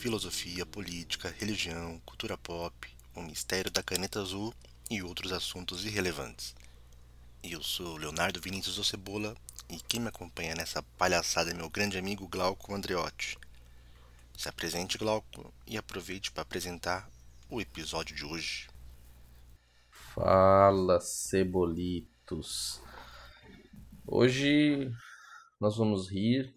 filosofia, política, religião, cultura pop, o mistério da caneta azul e outros assuntos irrelevantes. Eu sou Leonardo Vinícius Ocebola e quem me acompanha nessa palhaçada é meu grande amigo Glauco Andreotti. Se apresente, Glauco, e aproveite para apresentar o episódio de hoje. Fala, cebolitos. Hoje nós vamos rir,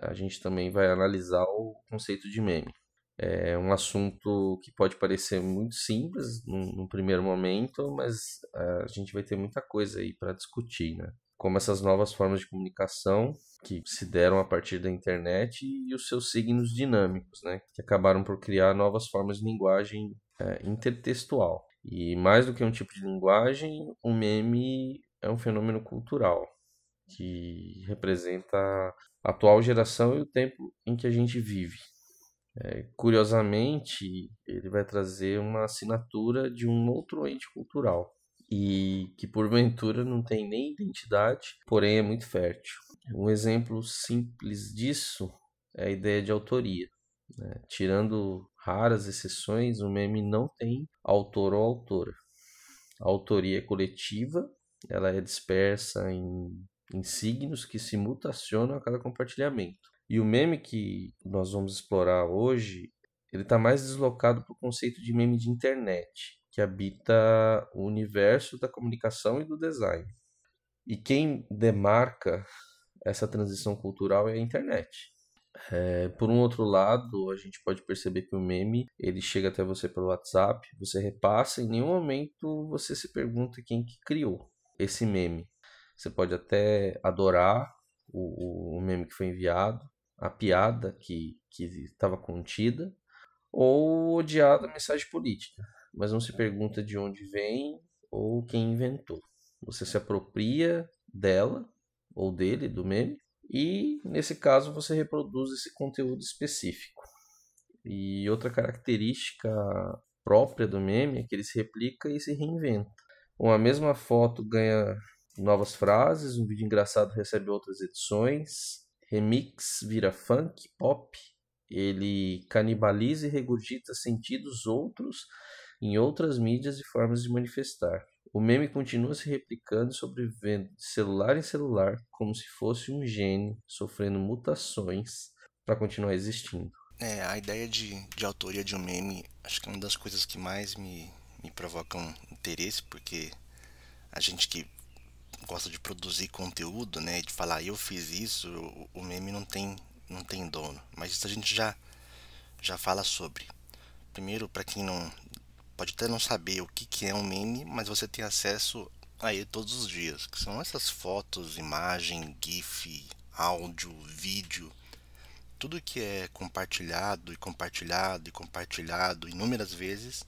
a gente também vai analisar o conceito de meme. É um assunto que pode parecer muito simples num, primeiro momento, mas a gente vai ter muita coisa aí para discutir, né? Como essas novas formas de comunicação que se deram a partir da internet e os seus signos dinâmicos, né? Que acabaram por criar novas formas de linguagem é, intertextual. E mais do que um tipo de linguagem, o meme é um fenômeno cultural que representa a atual geração e o tempo em que a gente vive. É, curiosamente, ele vai trazer uma assinatura de um outro ente cultural e que porventura não tem nem identidade, porém é muito fértil. Um exemplo simples disso é a ideia de autoria. Né? Tirando raras exceções, o meme não tem autor ou autora. A autoria é coletiva, ela é dispersa em em signos que se mutacionam a cada compartilhamento. E o meme que nós vamos explorar hoje, ele está mais deslocado para o conceito de meme de internet, que habita o universo da comunicação e do design. E quem demarca essa transição cultural é a internet. É, por um outro lado, a gente pode perceber que o meme ele chega até você pelo WhatsApp, você repassa, em nenhum momento você se pergunta quem que criou esse meme. Você pode até adorar o, o meme que foi enviado, a piada que estava contida, ou odiar a mensagem política. Mas não se pergunta de onde vem ou quem inventou. Você se apropria dela ou dele, do meme, e nesse caso você reproduz esse conteúdo específico. E outra característica própria do meme é que ele se replica e se reinventa. Uma mesma foto ganha novas frases, um vídeo engraçado recebe outras edições, remix vira funk, pop, ele canibaliza e regurgita sentidos outros em outras mídias e formas de manifestar. O meme continua se replicando e sobrevivendo de celular em celular, como se fosse um gene sofrendo mutações para continuar existindo. É, a ideia de, de autoria de um meme, acho que é uma das coisas que mais me, me provocam interesse, porque a gente que gosta de produzir conteúdo, né, de falar eu fiz isso, o, meme não tem não tem dono. Mas isso a gente já já fala sobre. Primeiro, para quem não pode até não saber o que, que é um meme, mas você tem acesso a ele todos os dias, que são essas fotos, imagem, gif, áudio, vídeo, tudo que é compartilhado e compartilhado e compartilhado inúmeras vezes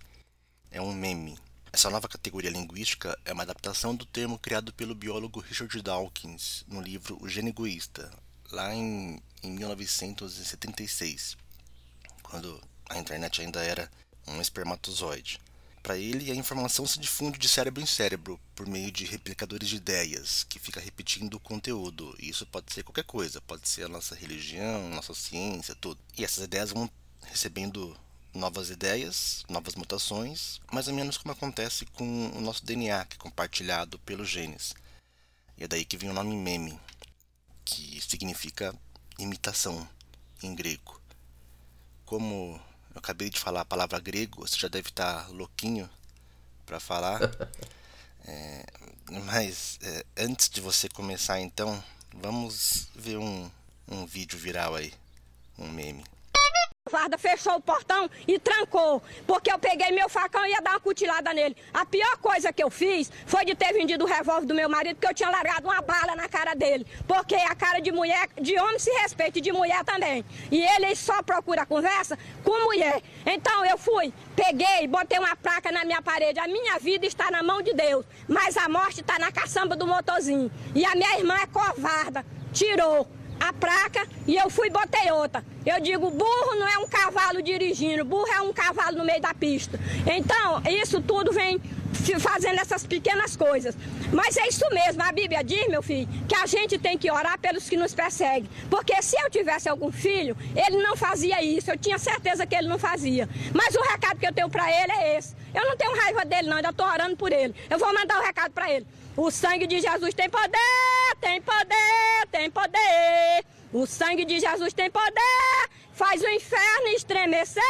é um meme. Essa nova categoria linguística é uma adaptação do termo criado pelo biólogo Richard Dawkins no livro O Gene Egoísta, lá em, em 1976, quando a internet ainda era um espermatozoide. Para ele, a informação se difunde de cérebro em cérebro por meio de replicadores de ideias, que fica repetindo o conteúdo. E isso pode ser qualquer coisa, pode ser a nossa religião, nossa ciência, tudo. E essas ideias vão recebendo novas ideias, novas mutações, mais ou menos como acontece com o nosso DNA, que é compartilhado pelos genes. E é daí que vem o nome meme, que significa imitação em grego. Como eu acabei de falar a palavra grego, você já deve estar louquinho para falar. É, mas é, antes de você começar, então, vamos ver um, um vídeo viral aí, um meme. Farda fechou o portão e trancou, porque eu peguei meu facão e ia dar uma cutilada nele. A pior coisa que eu fiz foi de ter vendido o revólver do meu marido, porque eu tinha largado uma bala na cara dele. Porque a cara de mulher, de homem se respeita e de mulher também. E ele só procura conversa com mulher. Então eu fui, peguei, botei uma placa na minha parede. A minha vida está na mão de Deus, mas a morte está na caçamba do motorzinho. E a minha irmã é covarda, tirou a placa e eu fui e botei outra. Eu digo, burro não é um cavalo dirigindo, burro é um cavalo no meio da pista. Então, isso tudo vem fazendo essas pequenas coisas. Mas é isso mesmo, a Bíblia diz, meu filho, que a gente tem que orar pelos que nos perseguem. Porque se eu tivesse algum filho, ele não fazia isso. Eu tinha certeza que ele não fazia. Mas o recado que eu tenho para ele é esse. Eu não tenho raiva dele, não, ainda estou orando por ele. Eu vou mandar o recado para ele. O sangue de Jesus tem poder, tem poder, tem poder. O sangue de Jesus tem poder, faz o inferno estremecer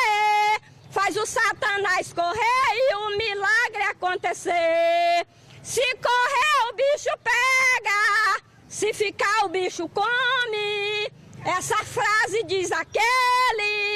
faz o Satanás correr e o milagre acontecer. Se correr, o bicho pega, se ficar, o bicho come. Essa frase diz aquele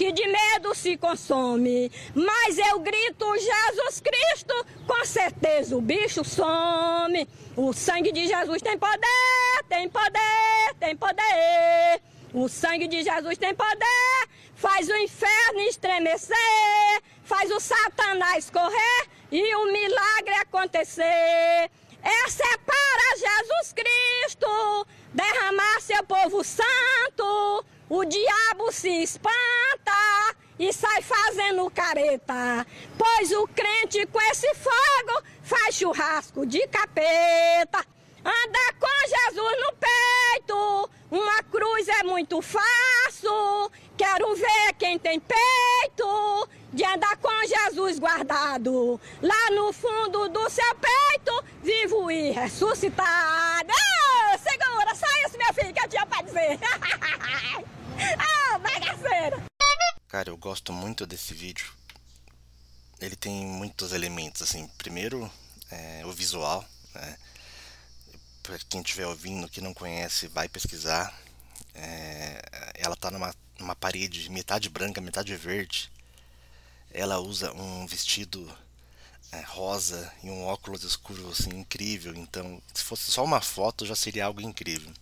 que de medo se consome. Mas eu grito Jesus Cristo, com certeza o bicho some. O sangue de Jesus tem poder, tem poder, tem poder. O sangue de Jesus tem poder, faz o inferno estremecer, faz o Satanás correr e o milagre acontecer. Essa é para Jesus Cristo derramar seu povo santo. O diabo se espanta e sai fazendo careta. Pois o crente com esse fogo faz churrasco de capeta. Anda com Jesus no peito, uma cruz é muito fácil. Quero ver quem tem peito de andar com Jesus guardado. Lá no fundo do seu peito, vivo e ressuscitado. Segura, só isso, meu filho, que eu tinha pra dizer. Ah, bagaceira. Cara, eu gosto muito desse vídeo. Ele tem muitos elementos, assim. Primeiro, é, o visual, né? Pra quem estiver ouvindo que não conhece, vai pesquisar. É, ela tá numa uma parede metade branca, metade verde. Ela usa um vestido é, rosa e um óculos escuro assim incrível. Então, se fosse só uma foto, já seria algo incrível.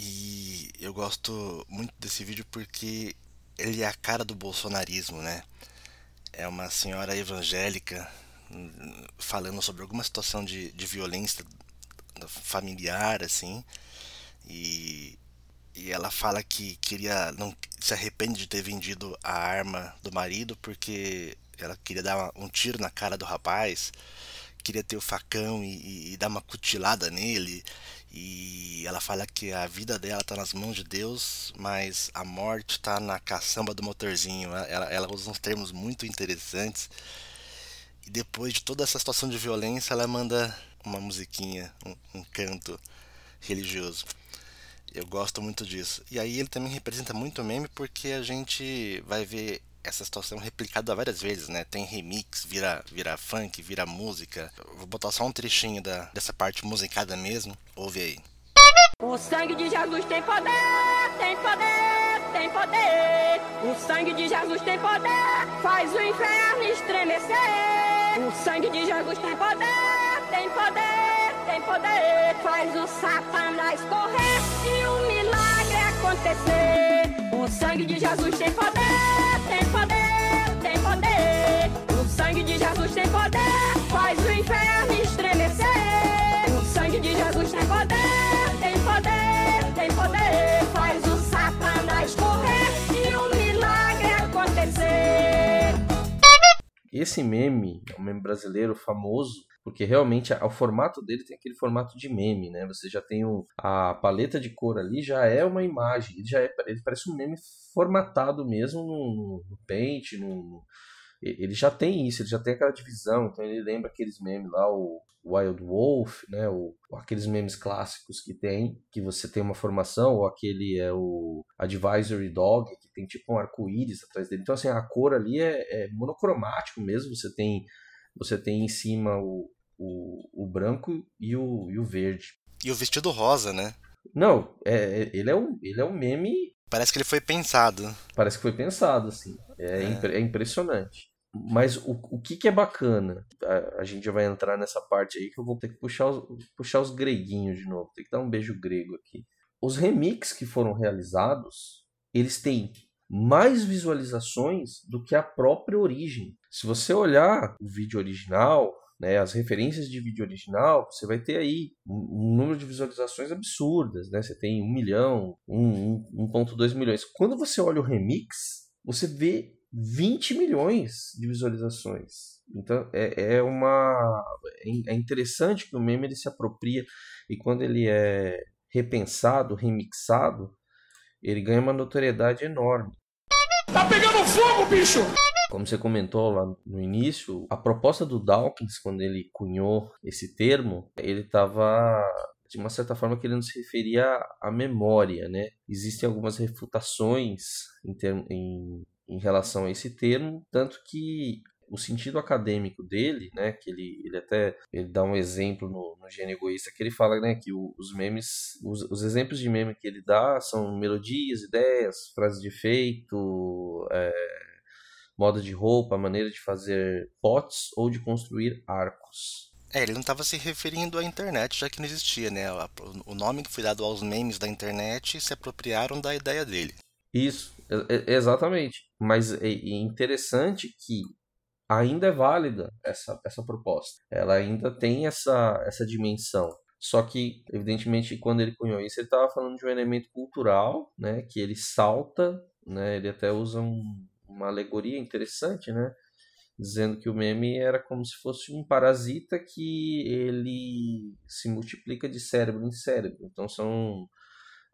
E eu gosto muito desse vídeo porque ele é a cara do bolsonarismo, né? É uma senhora evangélica hum, falando sobre alguma situação de, de violência familiar, assim. E e ela fala que queria não se arrepende de ter vendido a arma do marido porque ela queria dar um tiro na cara do rapaz, queria ter o facão e, e, e dar uma cutilada nele. E ela fala que a vida dela está nas mãos de Deus, mas a morte está na caçamba do motorzinho. Ela, ela usa uns termos muito interessantes. E depois de toda essa situação de violência, ela manda uma musiquinha, um, um canto religioso. Eu gosto muito disso. E aí ele também representa muito meme porque a gente vai ver essa situação replicada várias vezes, né? Tem remix, vira, vira funk, vira música. vou botar só um trechinho da, dessa parte musicada mesmo. Ouve aí. O sangue de Jesus tem poder, tem poder, tem poder. O sangue de Jesus tem poder, faz o inferno estremecer. O sangue de Jesus tem poder, tem poder, tem poder. Faz o Satanás correr e o milagre acontecer. O sangue de Jesus tem poder, sangue de Jesus tem poder, faz o inferno estremecer. O sangue de Jesus tem poder, tem poder, tem poder. Faz o Satanás correr e o milagre acontecer. Esse meme é um meme brasileiro famoso porque realmente o formato dele tem aquele formato de meme, né? Você já tem o, a paleta de cor ali, já é uma imagem, ele já é, ele parece um meme formatado mesmo no, no Paint, no, ele já tem isso, ele já tem aquela divisão, então ele lembra aqueles memes lá, o Wild Wolf, né, o, aqueles memes clássicos que tem, que você tem uma formação, ou aquele é o Advisory Dog, que tem tipo um arco-íris atrás dele. Então, assim, a cor ali é, é monocromático mesmo, você tem você tem em cima o, o, o branco e o, e o verde. E o vestido rosa, né? Não, é, é, ele, é um, ele é um meme. Parece que ele foi pensado. Parece que foi pensado, assim. É, é. é impressionante. Mas o, o que, que é bacana? A, a, gente já vai entrar nessa parte aí que eu vou ter que puxar os, puxar os greguinhos de novo. Tem que dar um beijo grego aqui. Os remixes que foram realizados, eles têm mais visualizações do que a própria origem. Se você olhar o vídeo original, né, as referências de vídeo original, você vai ter aí um, um número de visualizações absurdas, né? Você tem 1 milhão, 1.2 milhões. Quando você olha o remix, você vê 20 milhões de visualizações. Então é, é uma é interessante que o meme ele se apropria e quando ele é repensado, remixado, ele ganha uma notoriedade enorme. Tá pegando fogo, bicho! Como você comentou lá no início, a proposta do Dawkins, quando ele cunhou esse termo, ele estava de uma certa forma querendo se referir à memória, né? Existem algumas refutações em, term, em, em relação a esse termo, tanto que o sentido acadêmico dele, né, que ele, ele até ele dá um exemplo no, no Gênio Egoísta, que ele fala né, que o, os memes, os, os, exemplos de meme que ele dá são melodias, ideias, frases de efeito, é, moda de roupa, maneira de fazer potes ou de construir arcos. É, ele não estava se referindo à internet, já que não existia, né? O nome que foi dado aos memes da internet se apropriaram da ideia dele. Isso, exatamente. Mas é interessante que ainda é válida essa, essa proposta. Ela ainda tem essa, essa dimensão. Só que, evidentemente, quando ele cunhou isso, ele estava falando de um elemento cultural, né? Que ele salta, né? Ele até usa um, uma alegoria interessante, né? Dizendo que o meme era como se fosse um parasita que ele se multiplica de cérebro em cérebro. Então são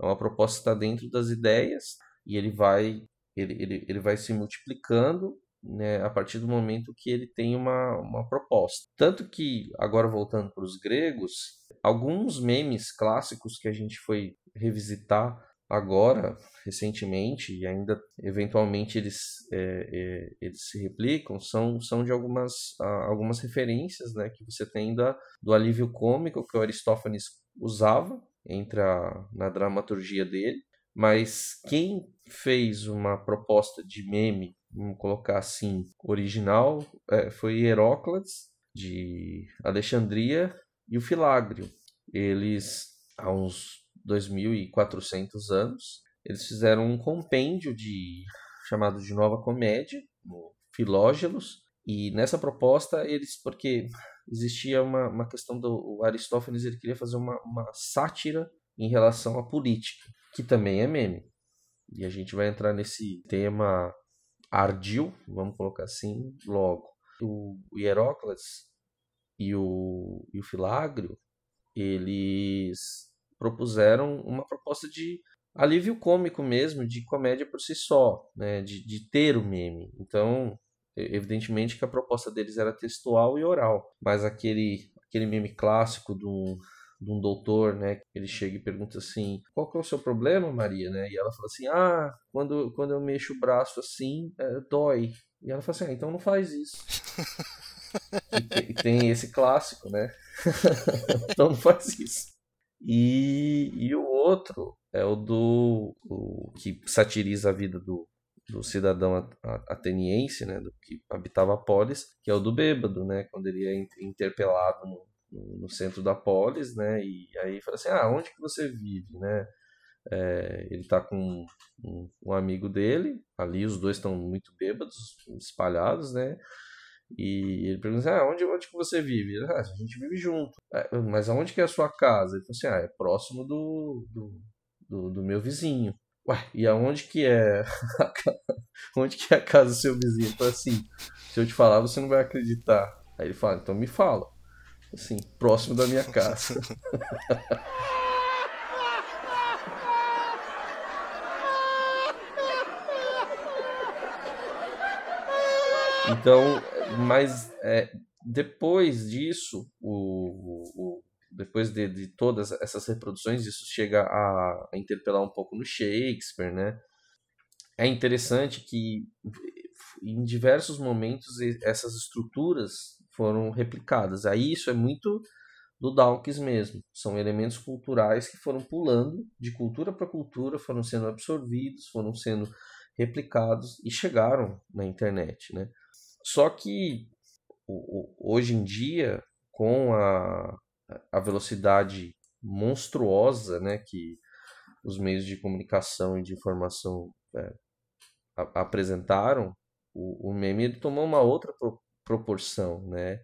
é uma proposta que está dentro das ideias e ele vai ele, ele, ele vai se multiplicando né, a partir do momento que ele tem uma, uma proposta. Tanto que, agora voltando para os gregos, alguns memes clássicos que a gente foi revisitar agora, recentemente, e ainda eventualmente eles, é, é, eles se replicam, são, são de algumas, algumas referências né, que você tem da, do alívio cômico que o Aristófanes usava entre a, na dramaturgia dele, mas quem fez uma proposta de meme, vamos colocar assim, original, é, foi Heróclides, de Alexandria, e o Filágrio. Eles, há uns 2.400 anos, eles fizeram um compêndio de chamado de Nova Comédia, no Filógelos, e nessa proposta eles, porque existia uma, uma questão do Aristófanes, ele queria fazer uma, uma sátira em relação à política, que também é meme. E a gente vai entrar nesse tema ardil, vamos colocar assim, logo. O Hieróclides e o, e o Filágrio, eles propuseram uma proposta de alívio cômico mesmo, de comédia por si só, né? de, de ter o meme. Então, evidentemente que a proposta deles era textual e oral, mas aquele, aquele meme clássico do, de um doutor, né? Ele chega e pergunta assim: qual que é o seu problema, Maria, né? E ela fala assim: ah, quando, quando eu mexo o braço assim, é, dói. E ela fala assim: ah, então não faz isso. e, tem, esse clássico, né? então não faz isso. E, e o outro é o do o, que satiriza a vida do, do cidadão ateniense, né, do que habitava a polis, que é o do bêbado, né, quando ele é interpelado no, no, centro da polis, né, e aí fala assim, ah, onde que você vive, né, é, ele está com um, um, amigo dele, ali os dois estão muito bêbados, espalhados, né, e ele pergunta assim, ah, onde, onde que você vive? Ele, ah, a gente vive junto. É, mas aonde que é a sua casa? Ele falou assim, ah, é próximo do, do, do, do meu vizinho. Ué, e aonde que é onde que é a casa do seu vizinho? Então assim, se eu te falar, você não vai acreditar. Aí ele fala, então me fala. Assim, próximo da minha casa. Então, mas é, depois disso, o, o depois de, de, todas essas reproduções, isso chega a, a, interpelar um pouco no Shakespeare, né? É interessante que em diversos momentos essas estruturas foram replicadas. Aí isso é muito do Dawkins mesmo. São elementos culturais que foram pulando de cultura para cultura, foram sendo absorvidos, foram sendo replicados e chegaram na internet, né? Só que hoje em dia, com a, a velocidade monstruosa né, que os meios de comunicação e de informação é, apresentaram, o, o meme tomou uma outra pro, proporção, né?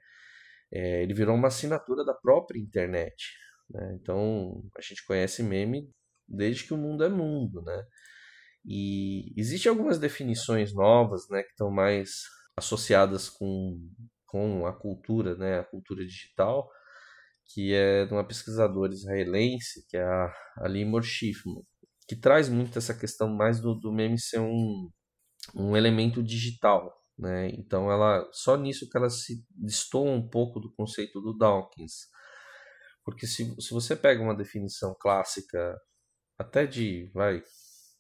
É, ele virou uma assinatura da própria internet. Né? Então a gente conhece meme desde que o mundo é mundo, né? E existem algumas definições novas, né, que estão mais associadas com, com a cultura, né, a cultura digital, que é de uma pesquisadora israelense, que é a, a Limor Schiffman, que traz muito essa questão mais do, do meme ser um, um elemento digital, né? Então ela só nisso que ela se destoa um pouco do conceito do Dawkins, porque se, se você pega uma definição clássica, até de vai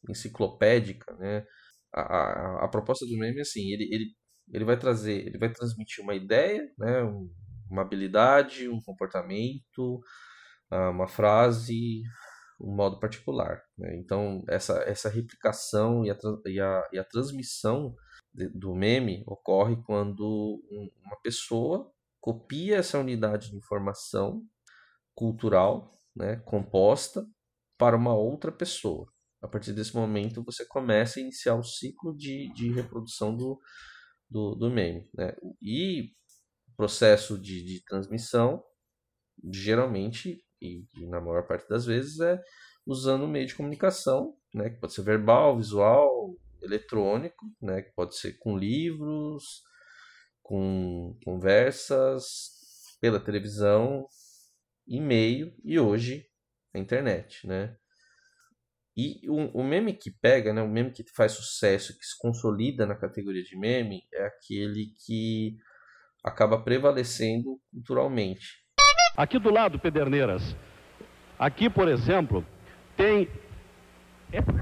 enciclopédica, né? A, a, a proposta do meme é assim, ele, ele, ele vai trazer, ele vai transmitir uma ideia, né? Um, uma habilidade, um comportamento, ah, uma frase, um modo particular. Né? Então, essa, essa replicação e a, e a, e a transmissão do meme ocorre quando uma pessoa copia essa unidade de informação cultural né, composta para uma outra pessoa. A partir desse momento, você começa a iniciar o ciclo de, de reprodução do, do, do meme. Né? E processo de, de transmissão, geralmente, e, e, na maior parte das vezes, é usando um meio de comunicação, né, que pode ser verbal, visual, eletrônico, né, que pode ser com livros, com conversas, pela televisão, e-mail e hoje a internet, né? E o, o, meme que pega, né, o meme que faz sucesso, que se consolida na categoria de meme, é aquele que acaba prevalecendo culturalmente. Aqui do lado, Pederneiras, aqui, por exemplo, tem.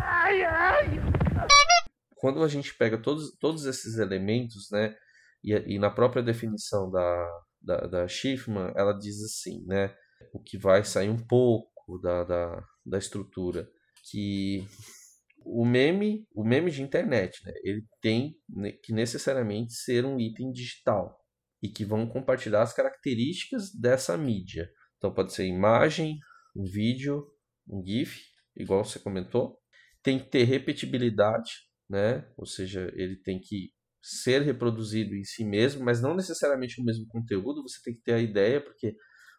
Ai, ai. Quando a gente pega todos, todos esses elementos, né, e, e na própria definição da, da, da Schiffman, ela diz assim, né, o que vai sair um pouco da, da, da estrutura, que o meme, o meme de internet, né, ele tem que necessariamente ser um item digital e que vão compartilhar as características dessa mídia. Então pode ser imagem, um vídeo, um GIF, igual você comentou. Tem que ter repetibilidade, né? Ou seja, ele tem que ser reproduzido em si mesmo, mas não necessariamente o mesmo conteúdo. Você tem que ter a ideia, porque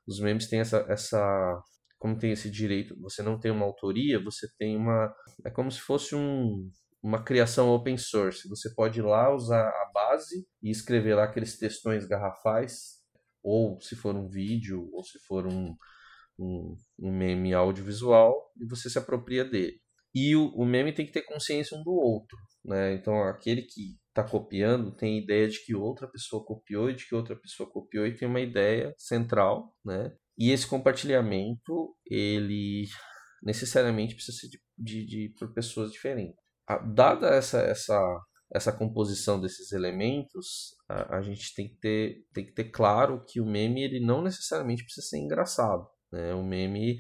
os memes têm essa, essa como tem esse direito, você não tem uma autoria, você tem uma. É como se fosse um, uma criação open source. Você pode ir lá usar a base e escrever lá aqueles textões garrafais, ou se for um vídeo, ou se for um, um, um meme audiovisual, e você se apropria dele. E o, o meme tem que ter consciência um do outro. Né? Então, aquele que está copiando tem ideia de que outra pessoa copiou e de que outra pessoa copiou e tem uma ideia central, né? E esse compartilhamento, ele necessariamente precisa ser de, de, de por pessoas diferentes dada essa, essa, essa composição desses elementos, a, a, gente tem que, ter, tem que ter claro que o meme ele não necessariamente precisa ser engraçado. Né? O meme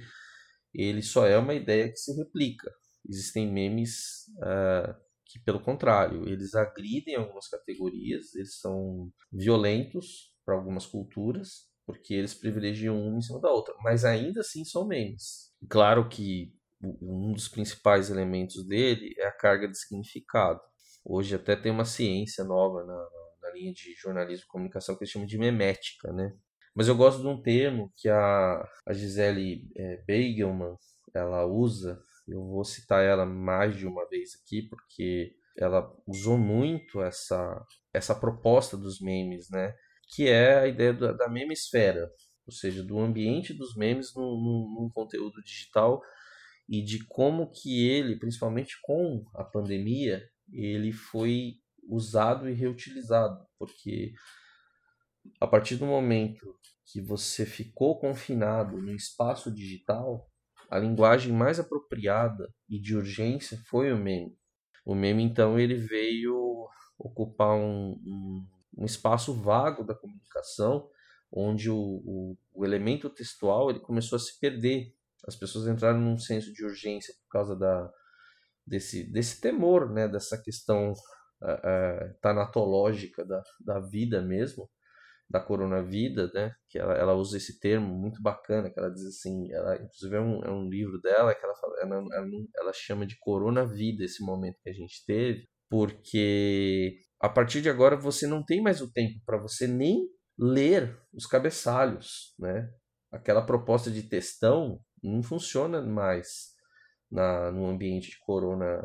ele só é uma ideia que se replica. Existem memes uh, que, pelo contrário, eles agridem algumas categorias, eles são violentos para algumas culturas, porque eles privilegiam uma em cima da outra, mas ainda assim são memes. Claro que um dos principais elementos dele é a carga de significado. Hoje até tem uma ciência nova na, na linha de jornalismo e comunicação que eles chamam de memética, né? Mas eu gosto de um termo que a, a Gisele é, Beigelman ela usa, eu vou citar ela mais de uma vez aqui, porque ela usou muito essa, essa proposta dos memes, né? Que é a ideia da, da memesfera, ou seja, do ambiente dos memes num, conteúdo digital e de como que ele, principalmente com a pandemia, ele foi usado e reutilizado, porque a partir do momento que você ficou confinado no espaço digital, a linguagem mais apropriada e de urgência foi o meme. O meme, então, ele veio ocupar um, um, um espaço vago da comunicação, onde o, o, o elemento textual ele começou a se perder as pessoas entraram num senso de urgência por causa da, desse, desse temor, né, dessa questão uh, uh, tanatológica da, da vida mesmo, da coronavida, né, que ela, ela usa esse termo muito bacana, que ela diz assim, ela, inclusive é um, é um livro dela que ela, fala, ela, ela, ela chama de coronavida esse momento que a gente teve, porque a partir de agora você não tem mais o tempo para você nem ler os cabeçalhos, né? Aquela proposta de textão não funciona mais na, no ambiente de corona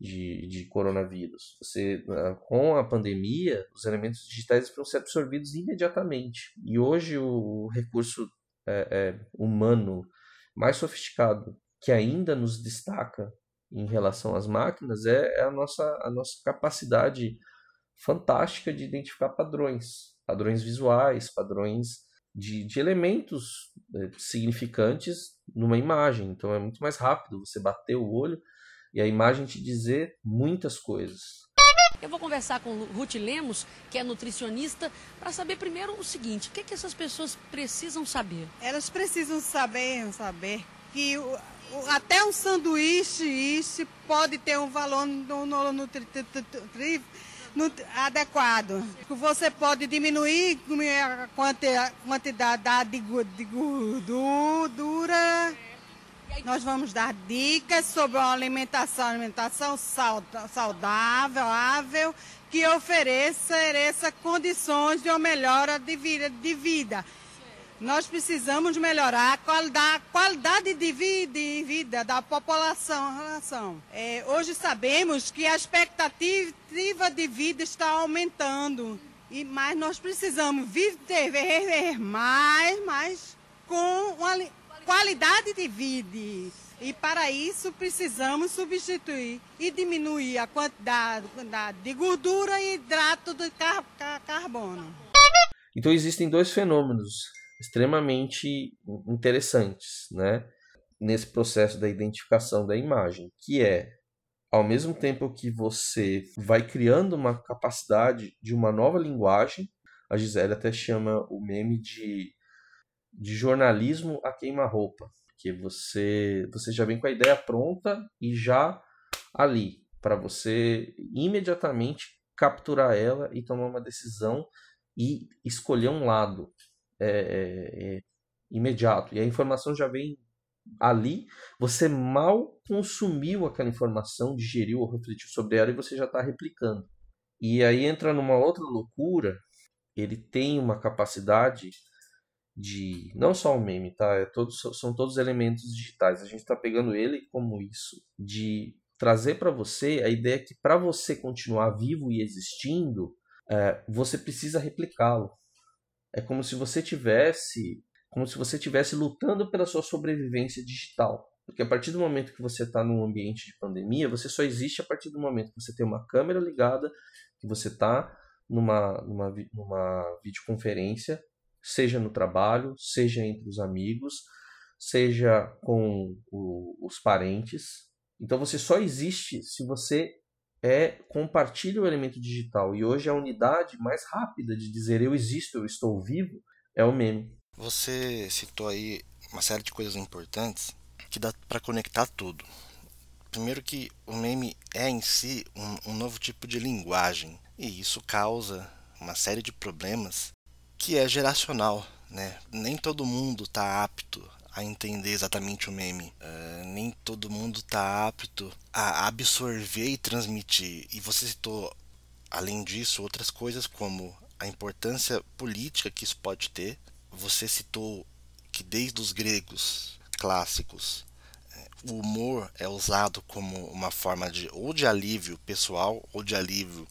de, de coronavírus. Você, ah, com a pandemia, os elementos digitais vão ser absorvidos imediatamente. E hoje o recurso é, é, humano mais sofisticado que ainda nos destaca em relação às máquinas é, é a, nossa, a nossa capacidade fantástica de identificar padrões, padrões visuais, padrões de, de elementos é, significantes numa imagem. Então é muito mais rápido você bater o olho e a imagem te dizer muitas coisas. Eu vou conversar com Ruth Lemos, que é nutricionista, para saber primeiro o seguinte: o que, é que essas pessoas precisam saber? Elas precisam saber, saber que o, o, até um sanduíche isso pode ter um valor no, no, no, no adequado. Você pode diminuir a quantidade de gordura nós vamos dar dicas sobre uma alimentação, alimentação saudável, ável, que ofereça, ofereça condições de uma melhora de vida. De vida. Nós precisamos melhorar a qualidade, qualidade de, vida, de vida da população. É, hoje sabemos que a expectativa de vida está aumentando, e, mas nós precisamos viver mais, mais com uma qualidade de vida. E para isso precisamos substituir e diminuir a quantidade, de gordura e hidrato de car carbono. Então existem dois fenômenos extremamente interessantes, né, nesse processo da identificação da imagem, que é ao mesmo tempo que você vai criando uma capacidade de uma nova linguagem, a Gisele até chama o meme de de jornalismo a queima-roupa, que você você já vem com a ideia pronta e já ali para você imediatamente capturar ela e tomar uma decisão e escolher um lado é, é, é, imediato. E a informação já vem ali você mal consumiu aquela informação digeriu ou refletiu sobre ela e você já está replicando. E aí entra numa outra loucura ele tem uma capacidade de não só o meme, tá? É todos, são todos elementos digitais. A gente está pegando ele como isso, de trazer para você a ideia que para você continuar vivo e existindo, é, você precisa replicá-lo. É como se você tivesse, como se você tivesse lutando pela sua sobrevivência digital. Porque a partir do momento que você está num ambiente de pandemia, você só existe a partir do momento que você tem uma câmera ligada, que você está numa, numa, numa videoconferência seja no trabalho, seja entre os amigos, seja com o, os parentes. Então você só existe se você é compartilha o elemento digital. E hoje a unidade mais rápida de dizer eu existo, eu estou vivo, é o meme. Você citou aí uma série de coisas importantes que dá para conectar tudo. Primeiro que o meme é em si um, um novo tipo de linguagem e isso causa uma série de problemas que é geracional, né? Nem todo mundo está apto a entender exatamente o meme. Uh, nem todo mundo está apto a absorver e transmitir. E você citou, além disso, outras coisas como a importância política que isso pode ter. Você citou que desde os gregos clássicos eh, o humor é usado como uma forma de ou de alívio pessoal ou de alívio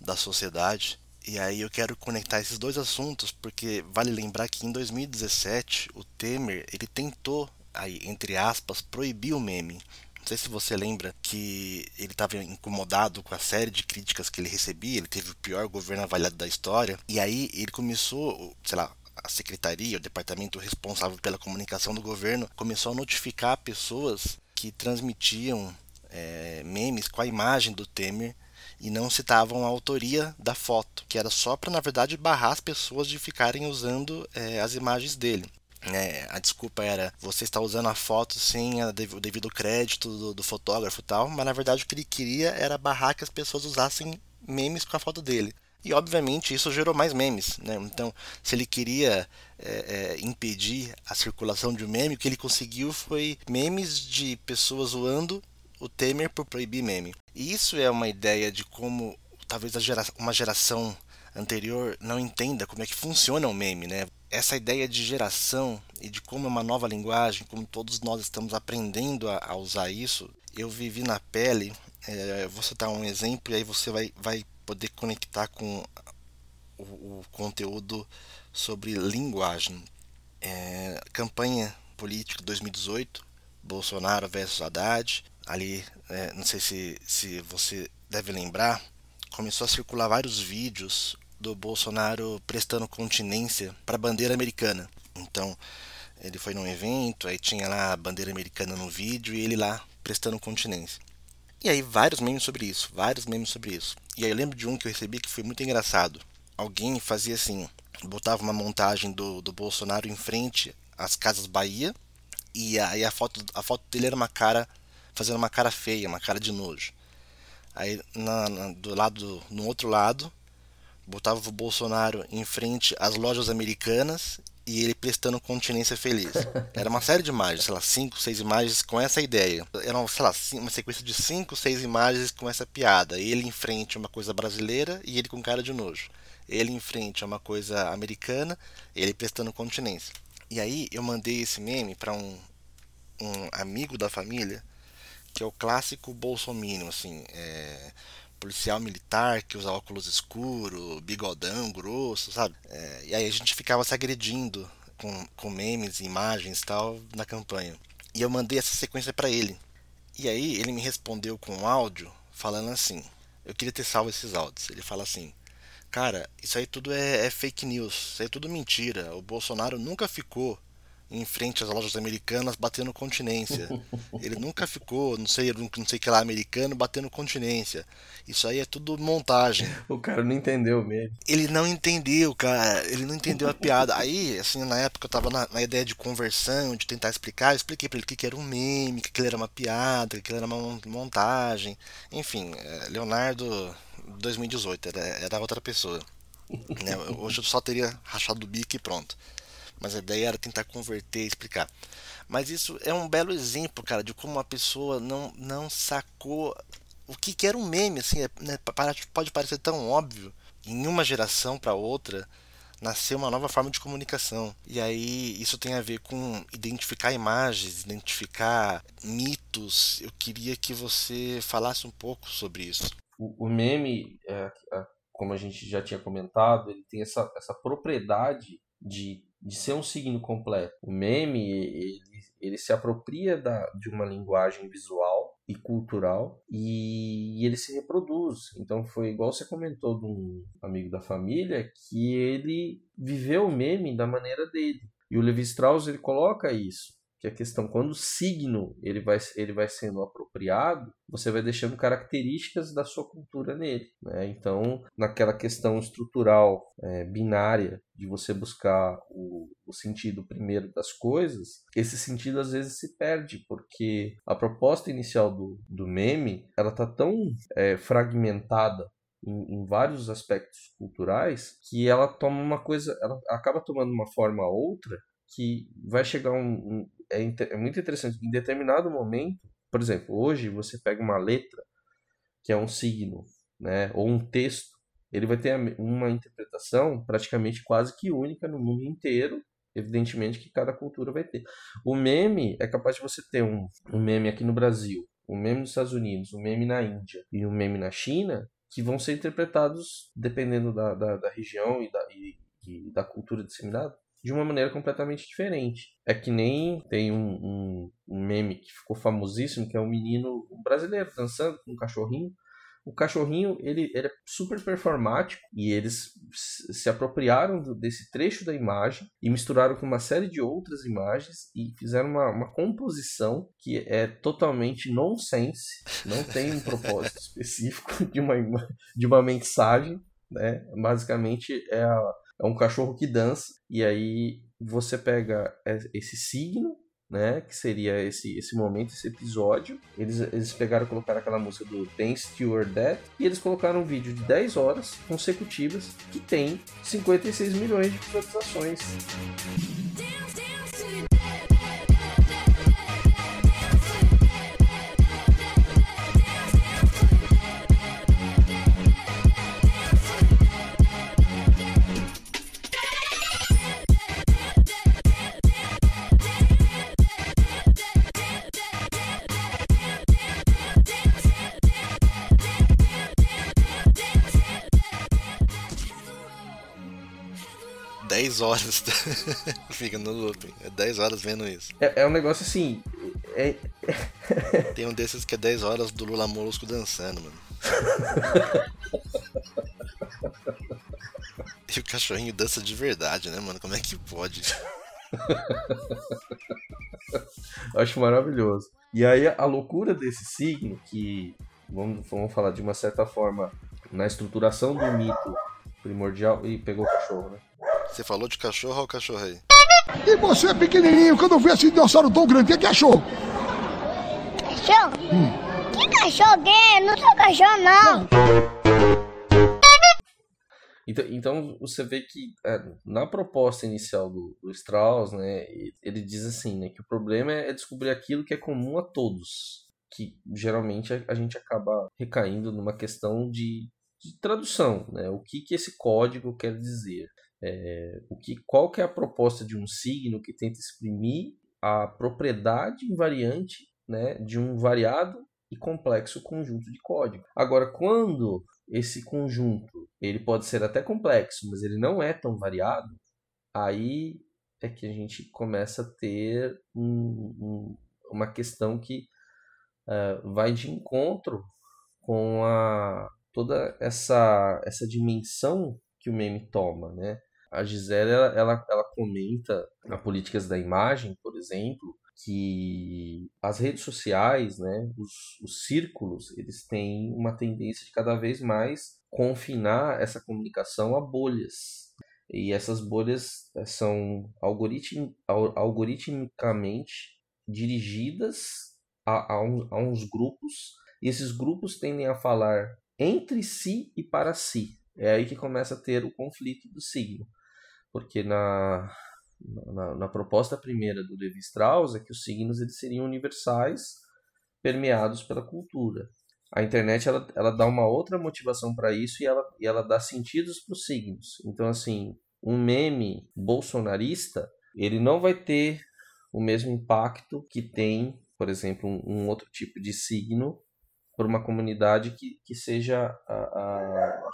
da sociedade. E aí eu quero conectar esses dois assuntos porque vale lembrar que em 2017 o Temer ele tentou aí entre aspas proibir o meme. Não sei se você lembra que ele estava incomodado com a série de críticas que ele recebia, ele teve o pior governo avaliado da história. E aí ele começou, sei lá, a secretaria, o departamento responsável pela comunicação do governo começou a notificar pessoas que transmitiam é, memes com a imagem do Temer e não citavam a autoria da foto, que era só para, na verdade, barrar as pessoas de ficarem usando é, as imagens dele. É, a desculpa era você está usando a foto sem o devido crédito do, do fotógrafo e tal, mas na verdade o que ele queria era barrar que as pessoas usassem memes com a foto dele. E obviamente isso gerou mais memes. Né? Então, se ele queria é, é, impedir a circulação de um meme, o que ele conseguiu foi memes de pessoas zoando o Temer por proibir meme. E isso é uma ideia de como talvez gera uma geração anterior não entenda como é que funciona o meme, né? Essa ideia de geração e de como é uma nova linguagem, como todos nós estamos aprendendo a, a usar isso, eu vivi na pele. É, vou citar um exemplo e aí você vai, vai poder conectar com o, o conteúdo sobre linguagem. É, campanha política 2018, Bolsonaro versus Haddad. Ali, é, não sei se, se você deve lembrar, começou a circular vários vídeos do Bolsonaro prestando continência para a bandeira americana. Então, ele foi num evento, aí tinha lá a bandeira americana no vídeo e ele lá prestando continência. E aí vários memes sobre isso, vários memes sobre isso. E aí eu lembro de um que eu recebi que foi muito engraçado. Alguém fazia assim, botava uma montagem do, do Bolsonaro em frente às Casas Bahia e aí a foto, a foto dele era uma cara fazendo uma cara feia, uma cara de nojo. Aí na, na, do lado, no outro lado, botava o Bolsonaro em frente às lojas americanas e ele prestando continência feliz. Era uma série de imagens, sei lá, cinco, seis imagens com essa ideia. Era, sei lá, uma sequência de cinco, seis imagens com essa piada. Ele em frente a uma coisa brasileira e ele com cara de nojo. Ele em frente a uma coisa americana, ele prestando continência. E aí eu mandei esse meme para um, um amigo da família, que é o clássico bolsominion, assim, é, policial militar que usa óculos escuros, bigodão grosso, sabe? É, e aí a gente ficava se agredindo com, com memes, imagens e tal na campanha. E eu mandei essa sequência para ele. E aí ele me respondeu com um áudio falando assim: Eu queria ter salvo esses áudios. Ele fala assim: Cara, isso aí tudo é, é fake news, isso aí é tudo mentira. O Bolsonaro nunca ficou em frente às lojas americanas batendo continência. Ele nunca ficou, não sei, não sei que lá, americano batendo continência. Isso aí é tudo montagem. O cara não entendeu mesmo. Ele não entendeu, cara. Ele não entendeu a piada. Aí, assim, na época eu tava na, na ideia de conversão, de tentar explicar. Eu expliquei pra ele que, que era um meme, que aquilo era uma piada, que aquilo era uma montagem. Enfim, é, Leonardo 2018, era, era outra pessoa. Né? Hoje eu só teria rachado o bico e pronto mas a ideia era tentar converter e explicar. Mas isso é um belo exemplo, cara, de como uma pessoa não, não sacou o que, que era um meme, assim, é, né, pode parecer tão óbvio. Em uma geração para outra, nasceu uma nova forma de comunicação. E aí isso tem a ver com identificar imagens, identificar mitos. Eu queria que você falasse um pouco sobre isso. O, o meme, é, é, como a gente já tinha comentado, ele tem essa, essa propriedade de de ser um signo completo. O meme, ele, ele se apropria da, de uma linguagem visual e cultural e, ele se reproduz. Então foi igual você comentou de um amigo da família que ele viveu o meme da maneira dele. E o Levi Strauss ele coloca isso que a questão quando o signo ele vai, ele vai sendo apropriado, você vai deixando características da sua cultura nele. Né? Então, naquela questão estrutural é, binária de você buscar o, o, sentido primeiro das coisas, esse sentido às vezes se perde, porque a proposta inicial do, do meme ela está tão é, fragmentada em, em, vários aspectos culturais que ela toma uma coisa, ela acaba tomando uma forma outra que vai chegar um, um é, é muito interessante. Em determinado momento, por exemplo, hoje você pega uma letra que é um signo, né, ou um texto, ele vai ter uma interpretação praticamente quase que única no mundo inteiro. Evidentemente que cada cultura vai ter. O meme é capaz de você ter um, um meme aqui no Brasil, um meme nos Estados Unidos, um meme na Índia e um meme na China, que vão ser interpretados dependendo da, da, da região e da, e, e da cultura disseminada de uma maneira completamente diferente. É que nem tem um, um, um meme que ficou famosíssimo, que é um menino um brasileiro dançando com um cachorrinho. O cachorrinho ele, ele é super performático e eles se apropriaram do, desse trecho da imagem e misturaram com uma série de outras imagens e fizeram uma, uma composição que é totalmente nonsense, não tem um propósito específico de uma, de uma mensagem. Né? Basicamente é a, é um cachorro que dança, e aí você pega esse signo, né, que seria esse, esse momento, esse episódio. Eles, eles pegaram e colocaram aquela música do Dance to Your Death e eles colocaram um vídeo de 10 horas consecutivas que tem 56 milhões de visualizações. 10 horas. Fica no looping. É 10 horas vendo isso. É, é um negócio assim. É... Tem um desses que é 10 horas do Lula Molusco dançando, mano. e o cachorrinho dança de verdade, né, mano? Como é que pode? Acho maravilhoso. E aí a loucura desse signo, que vamos, vamos falar de uma certa forma na estruturação do mito primordial. e pegou o cachorro, né? Você falou de cachorro, olha o cachorro aí. E você é pequenininho, quando eu vi esse dinossauro tão grande, que cachorro? Cachorro? Hum. Que cachorro que é? Não sou cachorro, não. Então, então você vê que é, na proposta inicial do, do, Strauss, né, ele diz assim, né, que o problema é descobrir aquilo que é comum a todos, que geralmente a gente acaba recaindo numa questão de, de tradução, né, o que, que esse código quer dizer, é, o que, qual que é a proposta de um signo que tenta exprimir a propriedade invariante né, de um variado e complexo conjunto de código. Agora, quando esse conjunto ele pode ser até complexo, mas ele não é tão variado, aí é que a gente começa a ter um, um, uma questão que uh, vai de encontro com a, toda essa, essa dimensão que o meme toma, né? A Gisele, ela, ela, ela comenta na Políticas da Imagem, por exemplo, que as redes sociais, né, os, os círculos, eles têm uma tendência de cada vez mais confinar essa comunicação a bolhas. E essas bolhas eh, são algoritm, algoritmicamente dirigidas a, a, um, a uns grupos, e esses grupos tendem a falar entre si e para si. É aí que começa a ter o conflito do signo. Porque na, na, na, proposta primeira do Levi Strauss é que os signos eles seriam universais, permeados pela cultura. A internet ela, ela dá uma outra motivação para isso e ela, e ela dá sentidos para os signos. Então, assim, um meme bolsonarista ele não vai ter o mesmo impacto que tem, por exemplo, um, um outro tipo de signo por uma comunidade que, que seja a, a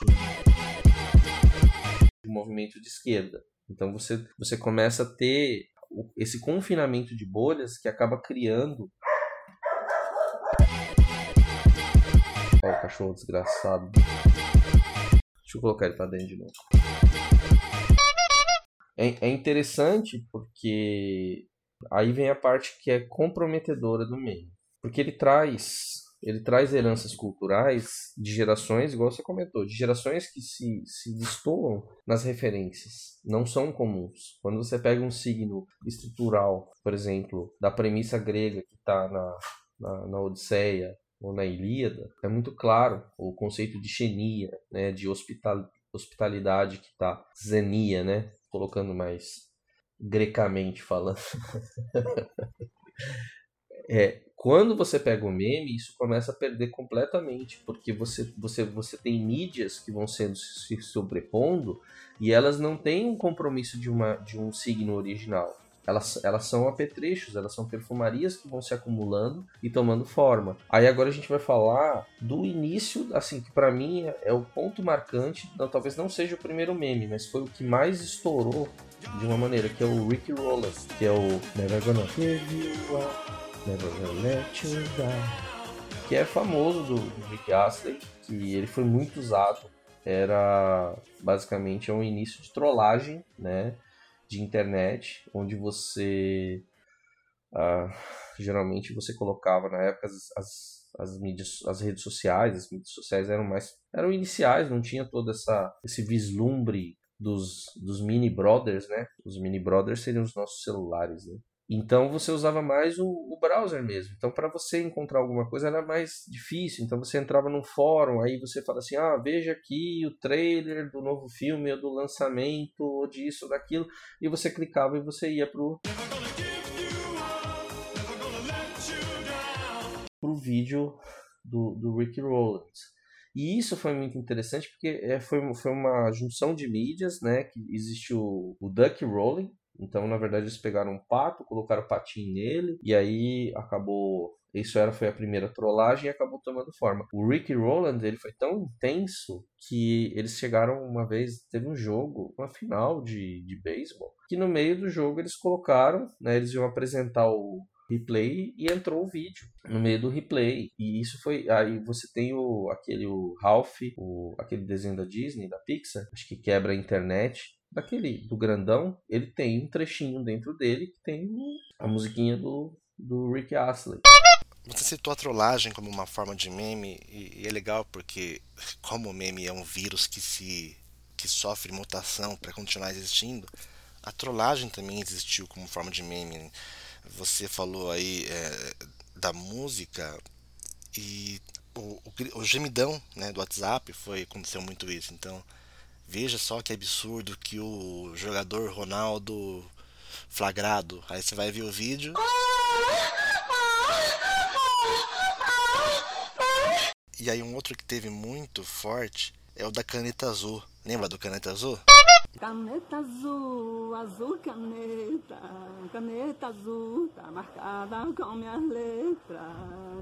um movimento de esquerda. Então você, você começa a ter esse confinamento de bolhas que acaba criando. Olha o cachorro desgraçado. Deixa eu colocar ele pra dentro de novo. É, é interessante porque aí vem a parte que é comprometedora do meio. Porque ele traz ele traz heranças culturais de gerações, igual você comentou, de gerações que se, se destoam nas referências, não são comuns. Quando você pega um signo estrutural, por exemplo, da premissa grega que está na, na, na Odisseia ou na Ilíada, é muito claro o conceito de xenia, né, de hospital, hospitalidade que está, zenia, né, colocando mais grecamente falando. é, quando você pega o meme, isso começa a perder completamente, porque você, você, você tem mídias que vão sendo se sobrepondo e elas não têm um compromisso de, uma, de um signo original. Elas, elas são apetrechos, elas são perfumarias que vão se acumulando e tomando forma. Aí agora a gente vai falar do início, assim, que para mim é, é, o ponto marcante, não, talvez não seja o primeiro meme, mas foi o que mais estourou de uma maneira, que é o Ricky Rollins, que é o Never Gonna Give. Never Gonna Let You Down, que é famoso do, Rick Astley, que ele foi muito usado. Era basicamente é um início de trollagem, né, de internet, onde você uh, geralmente você colocava na época as, as, as mídias, as redes sociais, as mídias sociais eram mais eram iniciais, não tinha todo essa esse vislumbre dos, dos mini brothers, né? Os mini brothers seriam os nossos celulares, né? Então você usava mais o, o browser mesmo. Então para você encontrar alguma coisa era mais difícil. Então você entrava num fórum, aí você fala assim: "Ah, veja aqui o trailer do novo filme ou do lançamento ou disso, daquilo", e você clicava e você ia pro pro vídeo do, do Rick Rollins. E isso foi muito interessante porque é, foi, foi uma junção de mídias, né? Que existe o, o Duck Rolling, então, na verdade, eles pegaram um pato, colocaram patinho nele, e aí acabou isso era foi a primeira trollagem e acabou tomando forma. O Ricky Rowland ele foi tão intenso que eles chegaram uma vez, teve um jogo, uma final de, de beisebol, que no meio do jogo eles colocaram, né, eles iam apresentar o replay e entrou o vídeo no meio do replay e isso foi aí você tem o aquele o Ralph o aquele desenho da Disney da Pixar acho que quebra a internet daquele do grandão ele tem um trechinho dentro dele que tem a musiquinha do do Rick Astley você citou a trollagem como uma forma de meme e, é legal porque como o meme é um vírus que se que sofre mutação para continuar existindo a trollagem também existiu como forma de meme né? Você falou aí é, da música e o, o, o, gemidão né, do WhatsApp foi aconteceu muito isso. Então veja só que absurdo que o jogador Ronaldo flagrado. Aí você vai ver o vídeo. E aí um outro que teve muito forte é o da caneta azul. Lembra do caneta azul? Caneta azul, azul caneta, caneta azul, tá marcada com minhas letras.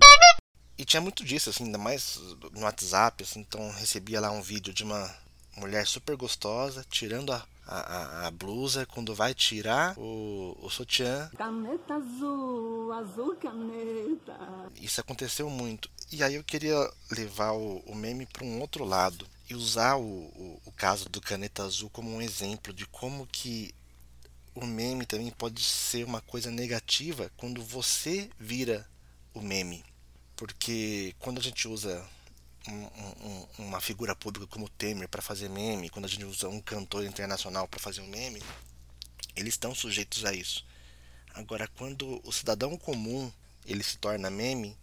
E tinha muito disso, assim, ainda mais no WhatsApp, assim, então recebia lá um vídeo de uma mulher super gostosa, tirando a, a, a, blusa, quando vai tirar o, o sutiã. Caneta azul, azul caneta. Isso aconteceu muito. E aí eu queria levar o, o meme para um outro lado e usar o, o, o caso do Caneta Azul como um exemplo de como que o meme também pode ser uma coisa negativa quando você vira o meme. Porque quando a gente usa um, um, uma figura pública como Temer para fazer meme, quando a gente usa um cantor internacional para fazer um meme, eles estão sujeitos a isso. Agora, quando o cidadão comum ele se torna meme,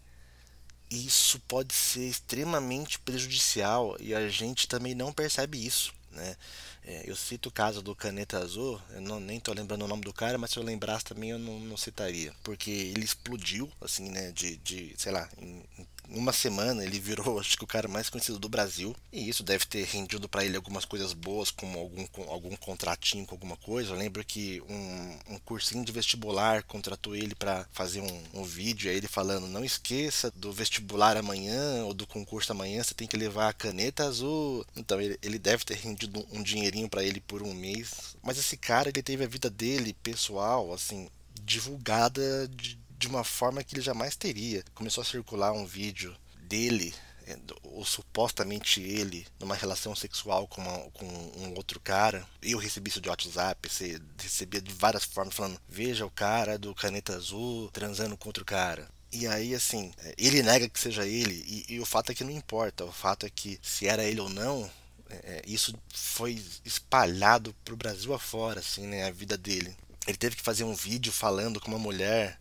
isso pode ser extremamente prejudicial e a gente também não percebe isso. Né? É, eu cito o caso do Caneta Azul, eu não, nem estou lembrando o nome do cara, mas se eu lembrasse também eu não, não citaria. Porque ele explodiu, assim, né, de, de sei lá, em, em uma semana ele virou, acho que o cara mais conhecido do Brasil. E isso deve ter rendido para ele algumas coisas boas, como algum, algum contratinho com alguma coisa. Eu lembro que um, um cursinho de vestibular contratou ele para fazer um, um vídeo, aí ele falando: não esqueça do vestibular amanhã ou do concurso amanhã, você tem que levar a caneta azul. Então ele, ele deve ter rendido um dinheirinho para ele por um mês. Mas esse cara, ele teve a vida dele pessoal, assim, divulgada de de uma forma que ele jamais teria. Começou a circular um vídeo dele, é, ou supostamente ele, numa relação sexual com, uma, com um outro cara. Eu recebi isso de WhatsApp, você recebia de várias formas, falando: veja o cara do caneta azul transando com outro cara. E aí, assim, é, ele nega que seja ele, e, e o fato é que não importa. O fato é que se era ele ou não, é, isso foi espalhado pro Brasil afora, assim, né, a vida dele. Ele teve que fazer um vídeo falando com uma mulher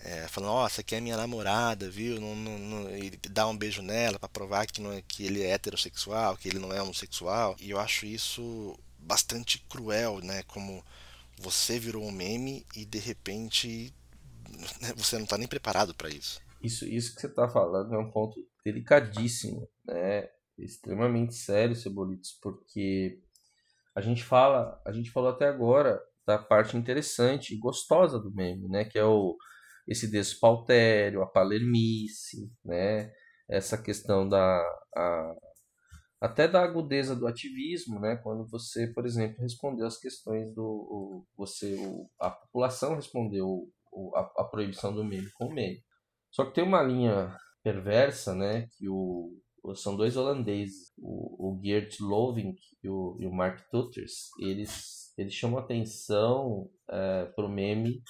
é, falando, ó, oh, essa aqui é minha namorada, viu? Não, não, não, e dá um beijo nela para provar que, não é, que ele é heterossexual, que ele não é homossexual. E eu acho isso bastante cruel, né? Como você virou um meme e de repente você não está nem preparado para isso. Isso, isso que você está falando é um ponto delicadíssimo, né? Extremamente sério, Cebolitos, porque a gente fala, a gente falou até agora da parte interessante e gostosa do meme, né? Que é o esse despautério, a palermice, né? essa questão da a, até da agudeza do ativismo, né? Quando você, por exemplo, respondeu as questões do o, você o, a população respondeu o, a, a, proibição do meme com o meme. Só que tem uma linha perversa, né? Que o, são dois holandeses, o, o Geert Loving e o, e o Mark Tutters. Eles eles chamam atenção é, para o meme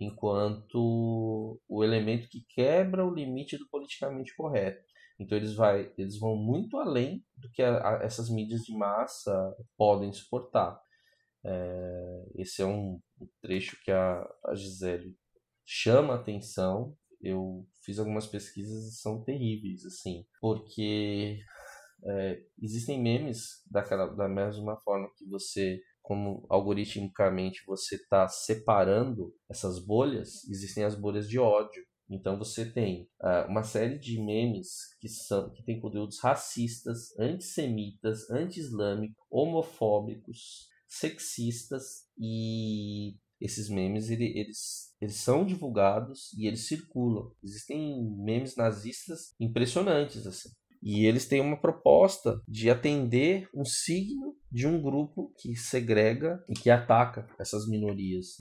enquanto o elemento que quebra o limite do politicamente correto. Então eles, vai, eles vão muito além do que a, a, essas mídias de massa podem suportar. É, esse é um trecho que a, a Gisele chama atenção. Eu fiz algumas pesquisas e são terríveis, assim, porque é, existem memes daquela, da mesma forma que você como algoritmicamente você está separando essas bolhas, existem as bolhas de ódio. Então você tem uh, uma série de memes que são que tem conteúdos racistas, antissemitas, anti-islâmicos, homofóbicos, sexistas e esses memes ele, eles, eles são divulgados e eles circulam. Existem memes nazistas impressionantes assim. E eles têm uma proposta de atender um signo de um grupo que segrega e que ataca essas minorias.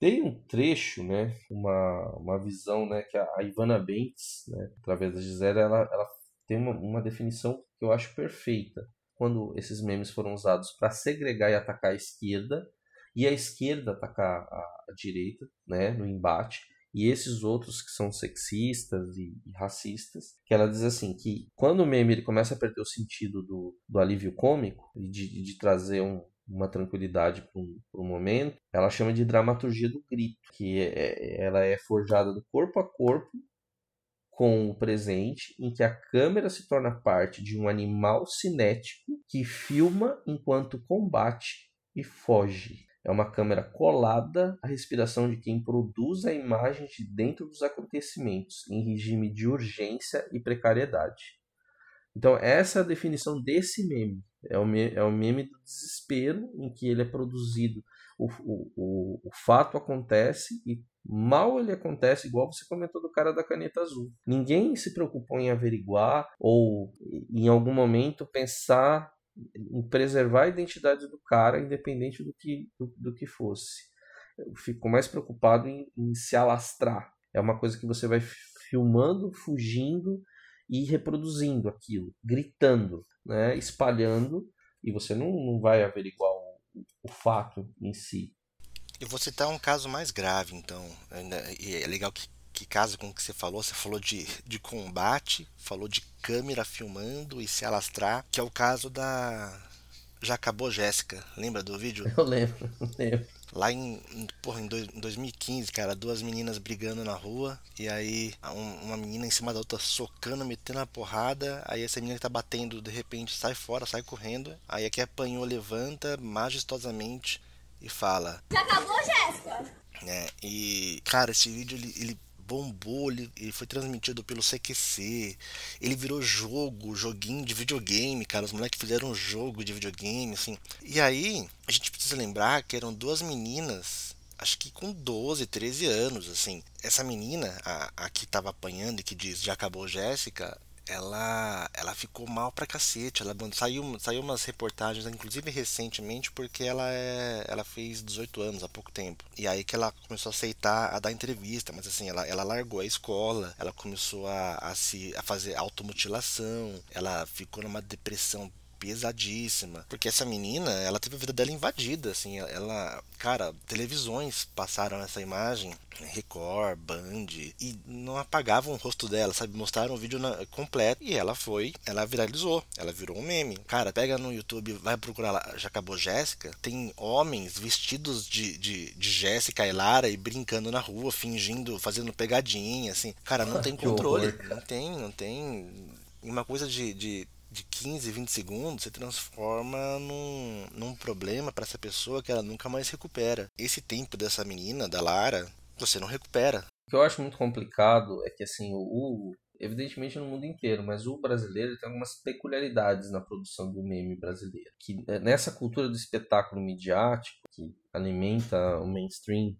Tem um trecho, né, uma, uma visão né, que a Ivana Bentes, né, através da Gisele, ela, ela tem uma, uma definição que eu acho perfeita. Quando esses memes foram usados para segregar e atacar a esquerda, e a esquerda atacar a direita né, no embate, e esses outros que são sexistas e, racistas, que ela diz assim que quando o meme ele começa a perder o sentido do, do alívio cômico e de, de trazer um, uma tranquilidade para um, momento, ela chama de dramaturgia do grito, que é, é, ela é forjada do corpo a corpo com o presente, em que a câmera se torna parte de um animal cinético que filma enquanto combate e foge. É uma câmera colada à respiração de quem produz a imagem de dentro dos acontecimentos, em regime de urgência e precariedade. Então, essa é a definição desse meme. É o, meme, é o meme do desespero em que ele é produzido. O, o, o, fato acontece e mal ele acontece, igual você comentou do cara da caneta azul. Ninguém se preocupou em averiguar ou em algum momento pensar em preservar a identidade do cara, independente do que, do, do que fosse. Eu fico mais preocupado em, em se alastrar. É uma coisa que você vai filmando, fugindo e reproduzindo aquilo, gritando, né, espalhando, e você não, não vai averiguar o, o fato em si. Eu vou citar um caso mais grave, então. E é legal que, que casa com o que você falou. Você falou de, de combate, falou de câmera filmando e se alastrar, que é o caso da. Já acabou Jéssica. Lembra do vídeo? Eu lembro, lembro. Lá em, porra, em, dois, em 2015, cara, duas meninas brigando na rua. E aí um, uma menina em cima da outra socando, metendo a porrada. Aí essa menina que tá batendo, de repente, sai fora, sai correndo. Aí a que apanhou levanta majestosamente e fala. Já acabou, Jéssica? É, e, cara, esse vídeo ele, ele bombou, ele, ele, foi transmitido pelo CQC, ele virou jogo, joguinho de videogame, cara. Os moleques fizeram um jogo de videogame, assim. E aí, a gente precisa lembrar que eram duas meninas, acho que com 12, 13 anos, assim. Essa menina, a, a que tava apanhando e que diz já acabou Jéssica, ela ela ficou mal pra cacete. Ela saiu, saiu umas reportagens, inclusive recentemente, porque ela é ela fez 18 anos há pouco tempo. E aí que ela começou a aceitar a dar entrevista, mas assim, ela, ela largou a escola, ela começou a, a se a fazer automutilação, ela ficou numa depressão pesadíssima. Porque essa menina, ela teve a vida dela invadida, assim, ela, cara, televisões passaram essa imagem, Record, Band, e não apagavam o rosto dela, sabe? Mostraram o vídeo na, completo e ela foi, ela viralizou, ela virou um meme. Cara, pega no YouTube, vai procurar lá, já acabou Jéssica, tem homens vestidos de, de, de Jéssica e Lara e brincando na rua, fingindo, fazendo pegadinha, assim. Cara, não tem controle, não tem, não tem uma coisa de, de de 15, 20 segundos se transforma num, num problema para essa pessoa que ela nunca mais recupera. Esse tempo dessa menina, da Lara, você não recupera. O que eu acho muito complicado é que, assim, o, evidentemente no mundo inteiro, mas o brasileiro tem algumas peculiaridades na produção do meme brasileiro. Que é, nessa cultura do espetáculo midiático, que alimenta o mainstream,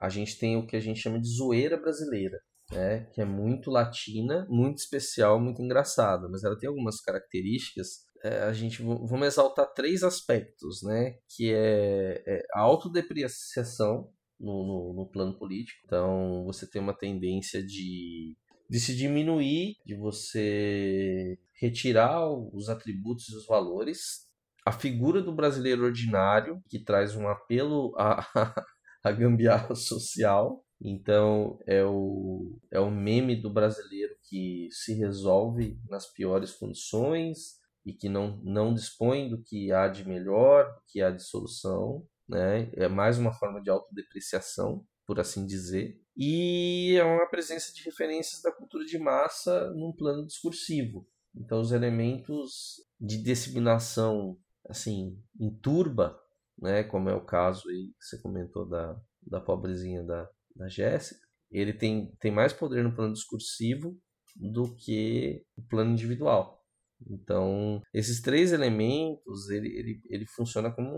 a gente tem o que a gente chama de zoeira brasileira né, que é muito latina, muito especial, muito engraçada, mas ela tem algumas características. É, a gente vamos exaltar três aspectos, né, que é, é a autodepreciação no, no, no, plano político. Então você tem uma tendência de, de se diminuir, de você retirar os atributos e os valores. A figura do brasileiro ordinário, que traz um apelo à, à gambiarra social, então é o, é o meme do brasileiro que se resolve nas piores condições e que não, não dispõe do que há de melhor, do que há de solução. Né? É mais uma forma de autodepreciação, por assim dizer. E é uma presença de referências da cultura de massa num plano discursivo. Então os elementos de disseminação assim, em turba, né, como é o caso aí que você comentou da, da pobrezinha da, da Jéssica, ele tem, tem mais poder no plano discursivo do que o plano individual. Então, esses três elementos, ele, ele, ele funciona como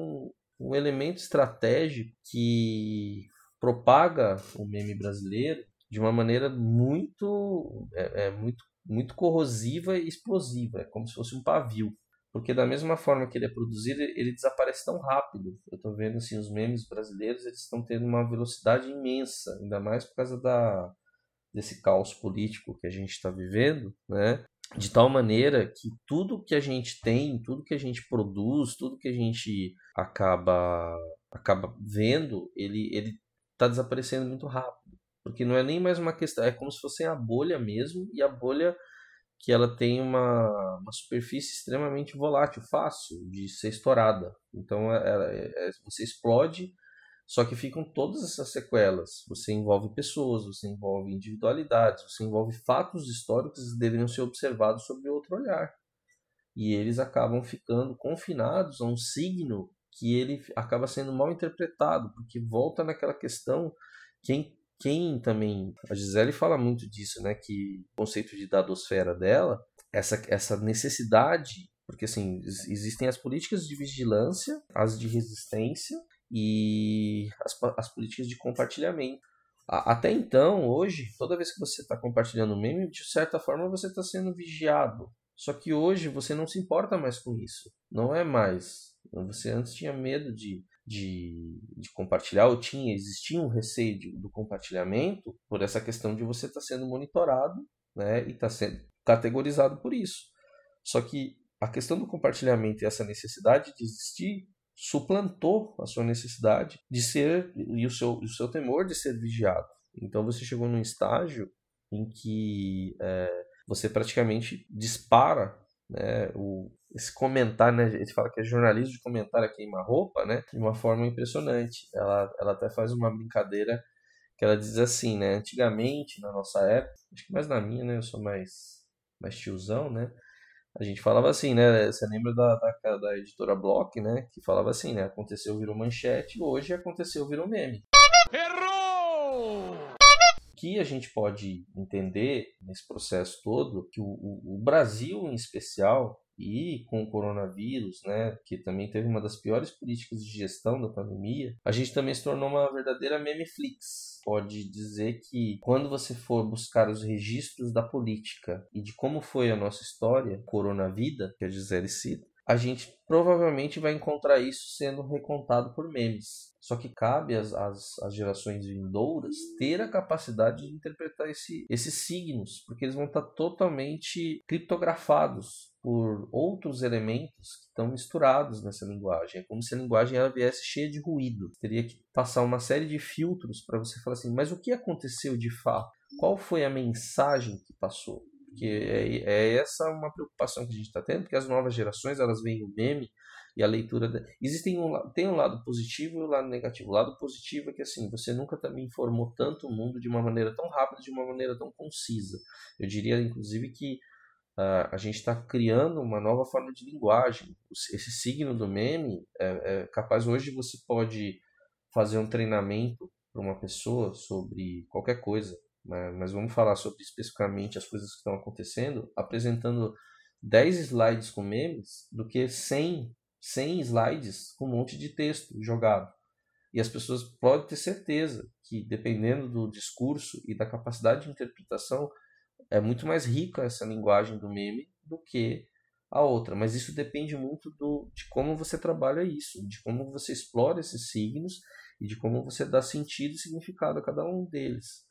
um, um elemento estratégico que propaga o meme brasileiro de uma maneira muito, é, é, muito, muito corrosiva e explosiva, é como se fosse um pavio. Porque da mesma forma que ele é produzido, ele desaparece tão rápido. Eu estou vendo assim, os memes brasileiros, eles estão tendo uma velocidade imensa, ainda mais por causa da, desse caos político que a gente está vivendo, né? De tal maneira que tudo que a gente tem, tudo que a gente produz, tudo que a gente acaba acaba vendo, ele ele está desaparecendo muito rápido, porque não é nem mais uma questão, é como se fosse a bolha mesmo e a bolha que ela tem uma, uma superfície extremamente volátil, fácil de ser estourada. Então ela, é, é, você explode, só que ficam todas essas sequelas. Você envolve pessoas, você envolve individualidades, você envolve fatos históricos que deveriam ser observados sob outro olhar. E eles acabam ficando confinados a um signo que ele acaba sendo mal interpretado, porque volta naquela questão quem quem também a Gisele fala muito disso, né, que o conceito de dadosfera dela, essa essa necessidade, porque assim, existem as políticas de vigilância, as de resistência e as, as políticas de compartilhamento. Até então, hoje, toda vez que você está compartilhando um meme, de certa forma você está sendo vigiado. Só que hoje você não se importa mais com isso. Não é mais. Você antes tinha medo de de, de compartilhar, ou tinha, existia um receio de, do compartilhamento por essa questão de você estar tá sendo monitorado né, e estar tá sendo categorizado por isso. Só que a questão do compartilhamento e essa necessidade de existir suplantou a sua necessidade de ser e o seu, o seu temor de ser vigiado. Então você chegou num estágio em que é, você praticamente dispara né, o, esse comentário, né, a gente fala que é jornalismo de comentário queima-roupa, né, de uma forma impressionante. Ela, ela até faz uma brincadeira que ela diz assim, né, antigamente, na nossa época, acho que mais na minha, né, eu sou mais, mais tiozão, né, a gente falava assim, né, você lembra da, da, da editora Block, né, que falava assim, né, aconteceu, virou manchete, hoje aconteceu, virou meme. Que a gente pode entender nesse processo todo, que o, o, o Brasil em especial, e com o coronavírus, né, que também teve uma das piores políticas de gestão da pandemia, a gente também se tornou uma verdadeira memeflix. Pode dizer que quando você for buscar os registros da política e de como foi a nossa história, Coronavida, que a Gisele cita, a gente provavelmente vai encontrar isso sendo recontado por memes. Só que cabe às, às, às, gerações vindouras ter a capacidade de interpretar esse, esses signos, porque eles vão estar totalmente criptografados por outros elementos que estão misturados nessa linguagem. É como se a linguagem ela viesse cheia de ruído. Teria que passar uma série de filtros para você falar assim, mas o que aconteceu de fato? Qual foi a mensagem que passou? Porque é, é essa uma preocupação que a gente está tendo, porque as novas gerações elas veem o meme e a leitura. De... Existem um, tem um lado positivo e um lado negativo. O lado positivo é que assim você nunca também informou tanto o mundo de uma maneira tão rápida, de uma maneira tão concisa. Eu diria, inclusive, que uh, a gente está criando uma nova forma de linguagem. Esse signo do meme é, é capaz hoje você pode fazer um treinamento para uma pessoa sobre qualquer coisa? Mas vamos falar sobre especificamente as coisas que estão acontecendo, apresentando 10 slides com memes do que 100, 100 slides com um monte de texto jogado. E as pessoas podem ter certeza que, dependendo do discurso e da capacidade de interpretação, é muito mais rica essa linguagem do meme do que a outra. Mas isso depende muito do, de como você trabalha isso, de como você explora esses signos e de como você dá sentido e significado a cada um deles.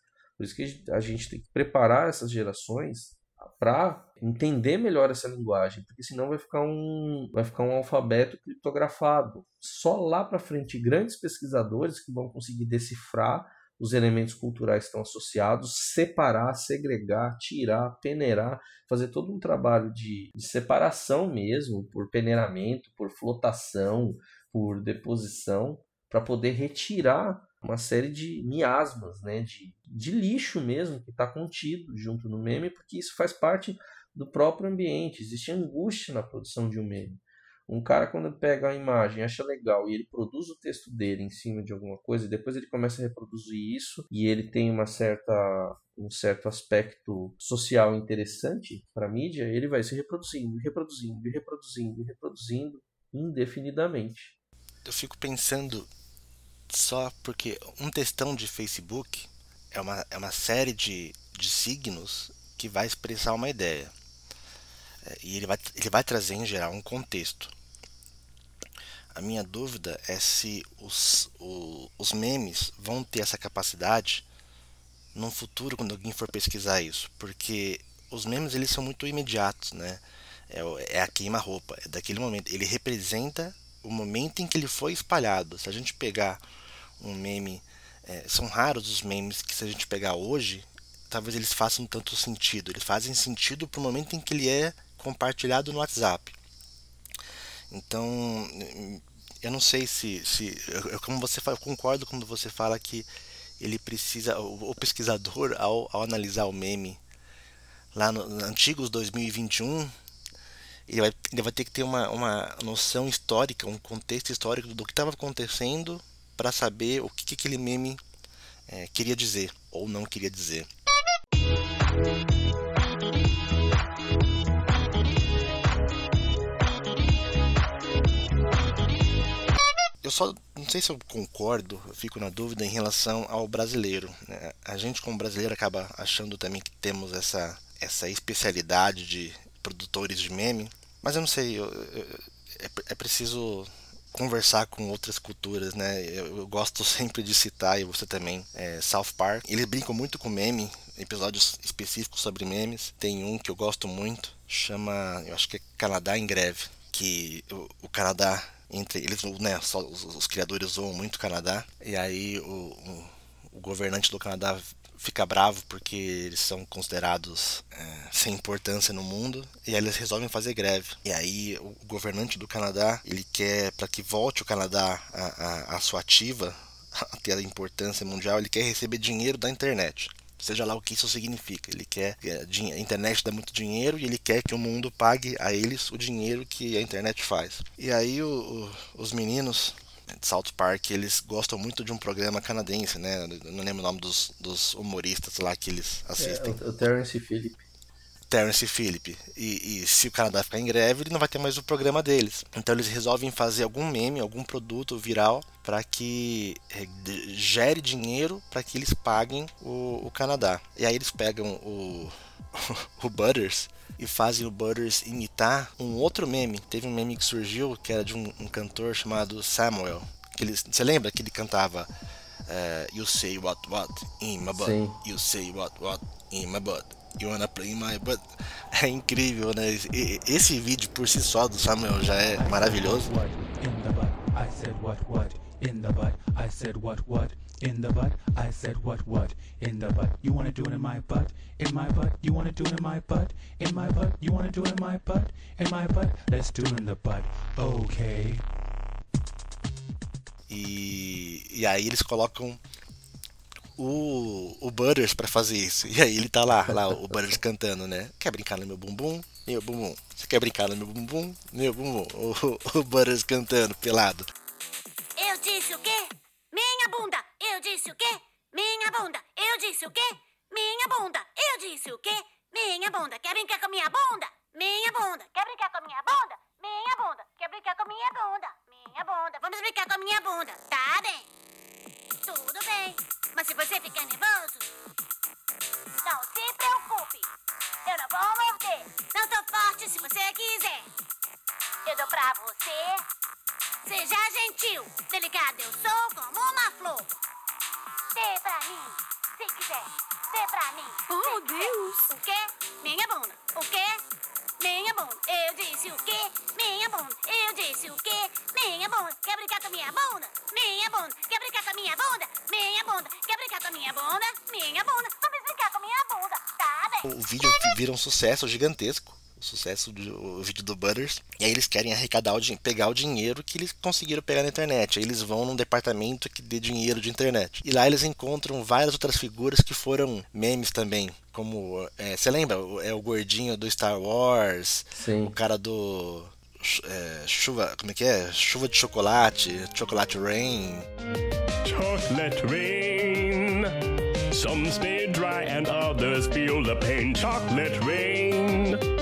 Por isso que a gente tem que preparar essas gerações para entender melhor essa linguagem, porque senão vai ficar um vai ficar um alfabeto criptografado. Só lá para frente grandes pesquisadores que vão conseguir decifrar os elementos culturais que estão associados, separar, segregar, tirar, peneirar, fazer todo um trabalho de, de separação mesmo, por peneiramento, por flotação, por deposição, para poder retirar uma série de miasmas, né, de, de lixo mesmo que está contido junto no meme, porque isso faz parte do próprio ambiente. Existe angústia na produção de um meme. Um cara, quando pega a imagem, acha legal e ele produz o texto dele em cima de alguma coisa, e depois ele começa a reproduzir isso e ele tem uma certa, um certo aspecto social interessante para a mídia, ele vai se reproduzindo, reproduzindo, reproduzindo, reproduzindo indefinidamente. eu fico pensando só porque um textão de Facebook é uma, é uma série de, de signos que vai expressar uma ideia. É, e ele vai, ele vai trazer em geral um contexto. A minha dúvida é se os, o, os memes vão ter essa capacidade no futuro quando alguém for pesquisar isso, porque os memes eles são muito imediatos, né? É, é a queima-roupa, é daquele momento. Ele representa o momento em que ele foi espalhado. Se a gente pegar um meme, é, são raros os memes que se a gente pegar hoje, talvez eles façam tanto sentido. Eles fazem sentido para o momento em que ele é compartilhado no WhatsApp. Então, eu não sei se, se eu, como você fala, eu concordo quando você fala que ele precisa, o, o pesquisador ao, ao analisar o meme lá no, no antigos 2021 ele vai, ele vai ter que ter uma, uma noção histórica, um contexto histórico do que estava acontecendo para saber o que, que aquele meme é, queria dizer ou não queria dizer. Eu só não sei se eu concordo, eu fico na dúvida em relação ao brasileiro. Né? A gente, como brasileiro, acaba achando também que temos essa, essa especialidade de produtores de meme, mas eu não sei, eu, eu, é, é preciso conversar com outras culturas, né? Eu, eu, gosto sempre de citar, e você também, é, South Park. Eles brincam muito com meme, episódios específicos sobre memes. Tem um que eu gosto muito, chama, eu acho que é Canadá em Greve, que o, o Canadá entre eles, né, só, os, os, criadores zoam muito o Canadá, e aí o, o, o governante do Canadá fica bravo porque eles são considerados é, sem importância no mundo e aí eles resolvem fazer greve. E aí o governante do Canadá ele quer para que volte o Canadá a, sua ativa, a ter a importância mundial, ele quer receber dinheiro da internet seja lá o que isso significa. Ele quer a internet dá muito dinheiro e ele quer que o mundo pague a eles o dinheiro que a internet faz. E aí o, o, os meninos de South Park, eles gostam muito de um programa canadense, né? Eu não lembro o nome dos, dos humoristas lá que eles assistem. É, o Terence Phillip. Terence Phillip. E, e, se o Canadá ficar em greve, ele não vai ter mais o programa deles. Então eles resolvem fazer algum meme, algum produto viral para que é, gere dinheiro para que eles paguem o, o Canadá. E aí eles pegam o, o Butters e fazem o Butters imitar um outro meme. Teve um meme que surgiu que era de um, um cantor chamado Samuel. Que ele, você lembra que ele cantava uh, You say what what in my butt. Sim. You say what what in my butt. You wanna play my butt. É incrível, né? Esse vídeo por si só do Samuel já é maravilhoso. In the butt. I said what what in the butt. I said what what in the butt. I said what what in the butt. You wanna do it in my butt? In my butt. You wanna do it in my butt? In my butt. You wanna do it in my butt? In my butt. Let's do it in the butt. Okay. E, e aí eles colocam o, o Butters para fazer isso. E aí ele tá lá, lá o Butters cantando, né? Quer brincar no meu bumbum? Meu bumbum. Você quer brincar no meu bumbum? Meu bumbum. O, o Butters cantando, pelado. Eu disse o quê? Minha bunda, eu disse o quê? Minha bunda, eu disse o quê? Minha bunda, eu disse o quê? Minha bunda, quer brincar com minha bunda? Minha bunda, quer brincar com minha bunda? Minha bunda, quer brincar com minha bunda? Minha bunda, vamos brincar com minha bunda, tá bem? Tudo bem, mas se você ficar nervoso, não se preocupe, eu não vou morder, não tô forte se você quiser. Eu dou pra você Seja gentil, delicado eu sou como uma flor. Dê pra mim, se quiser. Dê pra mim. Oh, Deus! O quê? Minha bunda. O quê? Minha bunda. Eu disse o quê? Minha bunda. Eu disse o quê? Minha bunda. Quer brincar com minha bunda? Minha bunda. Quer brincar com minha bunda? Minha bunda. Quer brincar com minha bunda? Minha bunda. Vamos brincar com minha bunda. Tá bem. O vídeo vira um sucesso gigantesco sucesso do vídeo do Butters. E aí eles querem arrecadar o pegar o dinheiro que eles conseguiram pegar na internet. Aí eles vão num departamento que dê dinheiro de internet. E lá eles encontram várias outras figuras que foram memes também. Como. É, você lembra? É o gordinho do Star Wars. Sim. O cara do. É, chuva. Como é que é? Chuva de chocolate. Chocolate Rain. Chocolate Rain. Some stay dry and others feel the pain. Chocolate Rain.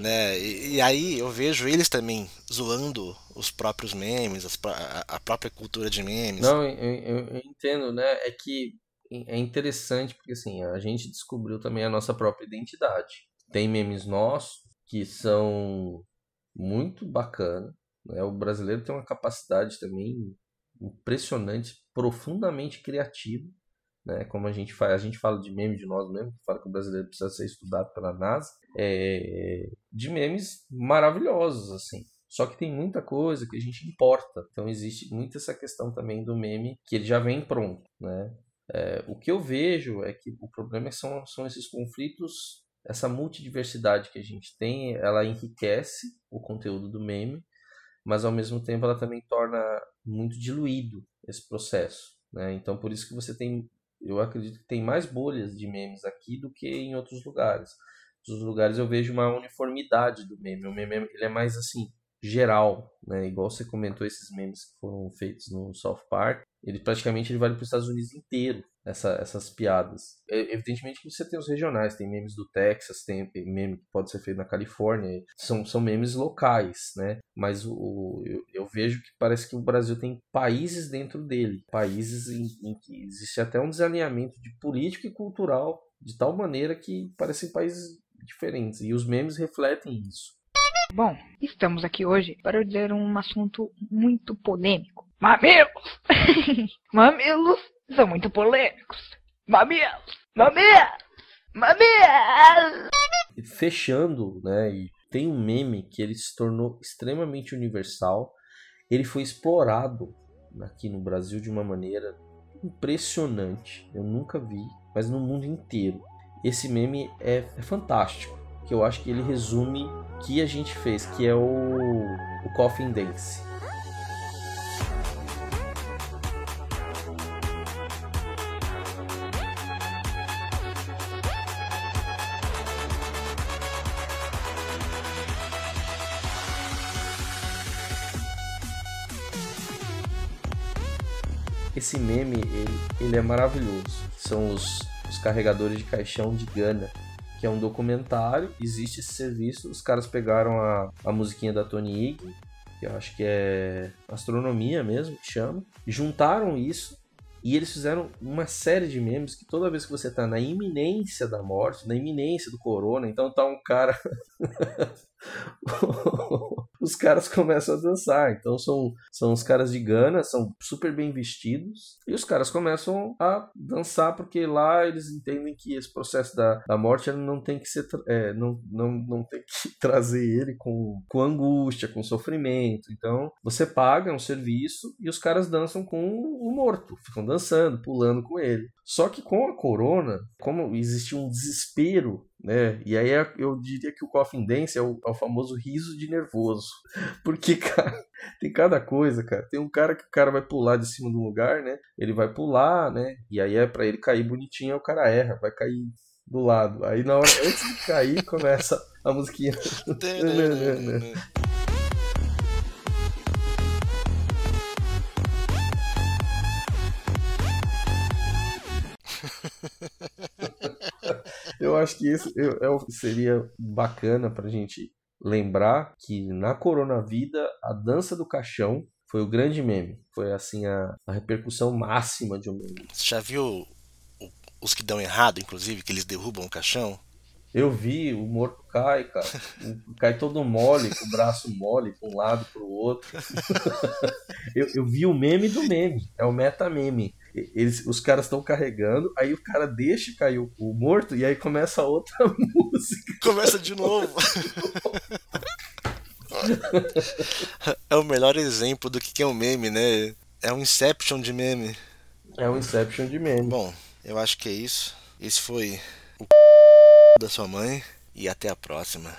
Né? E, e, aí eu vejo eles também zoando os próprios memes, as, a, a, própria cultura de memes. Não, eu, eu, eu, entendo, né? É que é interessante porque assim, a gente descobriu também a nossa própria identidade. Tem memes nossos que são muito bacana. Né? O brasileiro tem uma capacidade também impressionante, profundamente criativa. Né? Como a gente faz, a gente fala de meme de nós mesmo, fala que o brasileiro precisa ser estudado pela NASA, é, de memes maravilhosos assim. Só que tem muita coisa que a gente importa. Então existe muito essa questão também do meme que ele já vem pronto, né? É, o que eu vejo é que o problema é são, são esses conflitos, essa multidiversidade que a gente tem, ela enriquece o conteúdo do meme, mas ao mesmo tempo ela também torna muito diluído esse processo. Né? Então por isso que você tem, eu acredito que tem mais bolhas de memes aqui do que em outros lugares. Em outros lugares eu vejo uma uniformidade do meme. O meme ele é mais assim geral, né? Igual você comentou esses memes que foram feitos no South Park, ele praticamente ele vale para os Estados Unidos inteiro essa, essas piadas. É, evidentemente que você tem os regionais, tem memes do Texas, tem meme que pode ser feito na Califórnia, são, são memes locais, né? Mas o, eu, eu vejo que parece que o Brasil tem países dentro dele, países em, em que existe até um desalinhamento de político e cultural de tal maneira que parecem países diferentes e os memes refletem isso. Bom, estamos aqui hoje para dizer um assunto muito polêmico. Mamilos! Mamilos são muito polêmicos. Mamilos! Mamilos! Mamilos! Fechando, né, e tem um meme que ele se tornou extremamente universal. Ele foi explorado aqui no Brasil de uma maneira impressionante. Eu nunca vi, mas no mundo inteiro. Esse meme é, é fantástico que eu acho que ele resume o que a gente fez, que é o, o Coffin Dance. Meme, ele, ele é maravilhoso. São os, os carregadores de caixão de Gana que é um documentário, existe esse serviço, os caras pegaram a, a musiquinha da Tony Ig, que eu acho que é astronomia mesmo, que chama, juntaram isso e eles fizeram uma série de memes que toda vez que você tá na iminência da morte, na iminência do corona, então tá um cara os caras começam a dançar. Então são, são os caras de Gana, são super bem vestidos, e os caras começam a dançar porque lá eles entendem que esse processo da, da morte não tem que ser é, não, não, não tem que trazer ele com, com angústia, com sofrimento. Então você paga um serviço e os caras dançam com o morto, ficam dançando, pulando com ele. Só que com a corona, como existe um desespero né? E aí é, eu diria que o coffin dance é o, é o, famoso riso de nervoso. Porque, cara, tem cada coisa, cara. Tem um cara que o cara vai pular de cima de um lugar, né? Ele vai pular, né? E aí é para ele cair bonitinho, aí o cara erra, vai cair do lado. Aí na hora, antes de cair, começa a musiquinha. Eu acho que isso seria bacana pra gente lembrar que na Corona Vida a dança do caixão foi o grande meme. Foi assim a, a repercussão máxima de um meme. Você já viu os que dão errado, inclusive, que eles derrubam o caixão? Eu vi, o morto cai, cara. cai todo mole, com o braço mole, para um lado, para o outro. eu, eu vi o meme do meme, é o meta meme. Eles, os caras estão carregando, aí o cara deixa cair o, o, morto e aí começa outra música. Começa de novo. é o melhor exemplo do que é um meme, né? É um Inception de meme. É um Inception de meme. Bom, eu acho que é isso. Esse foi o da sua mãe e até a próxima.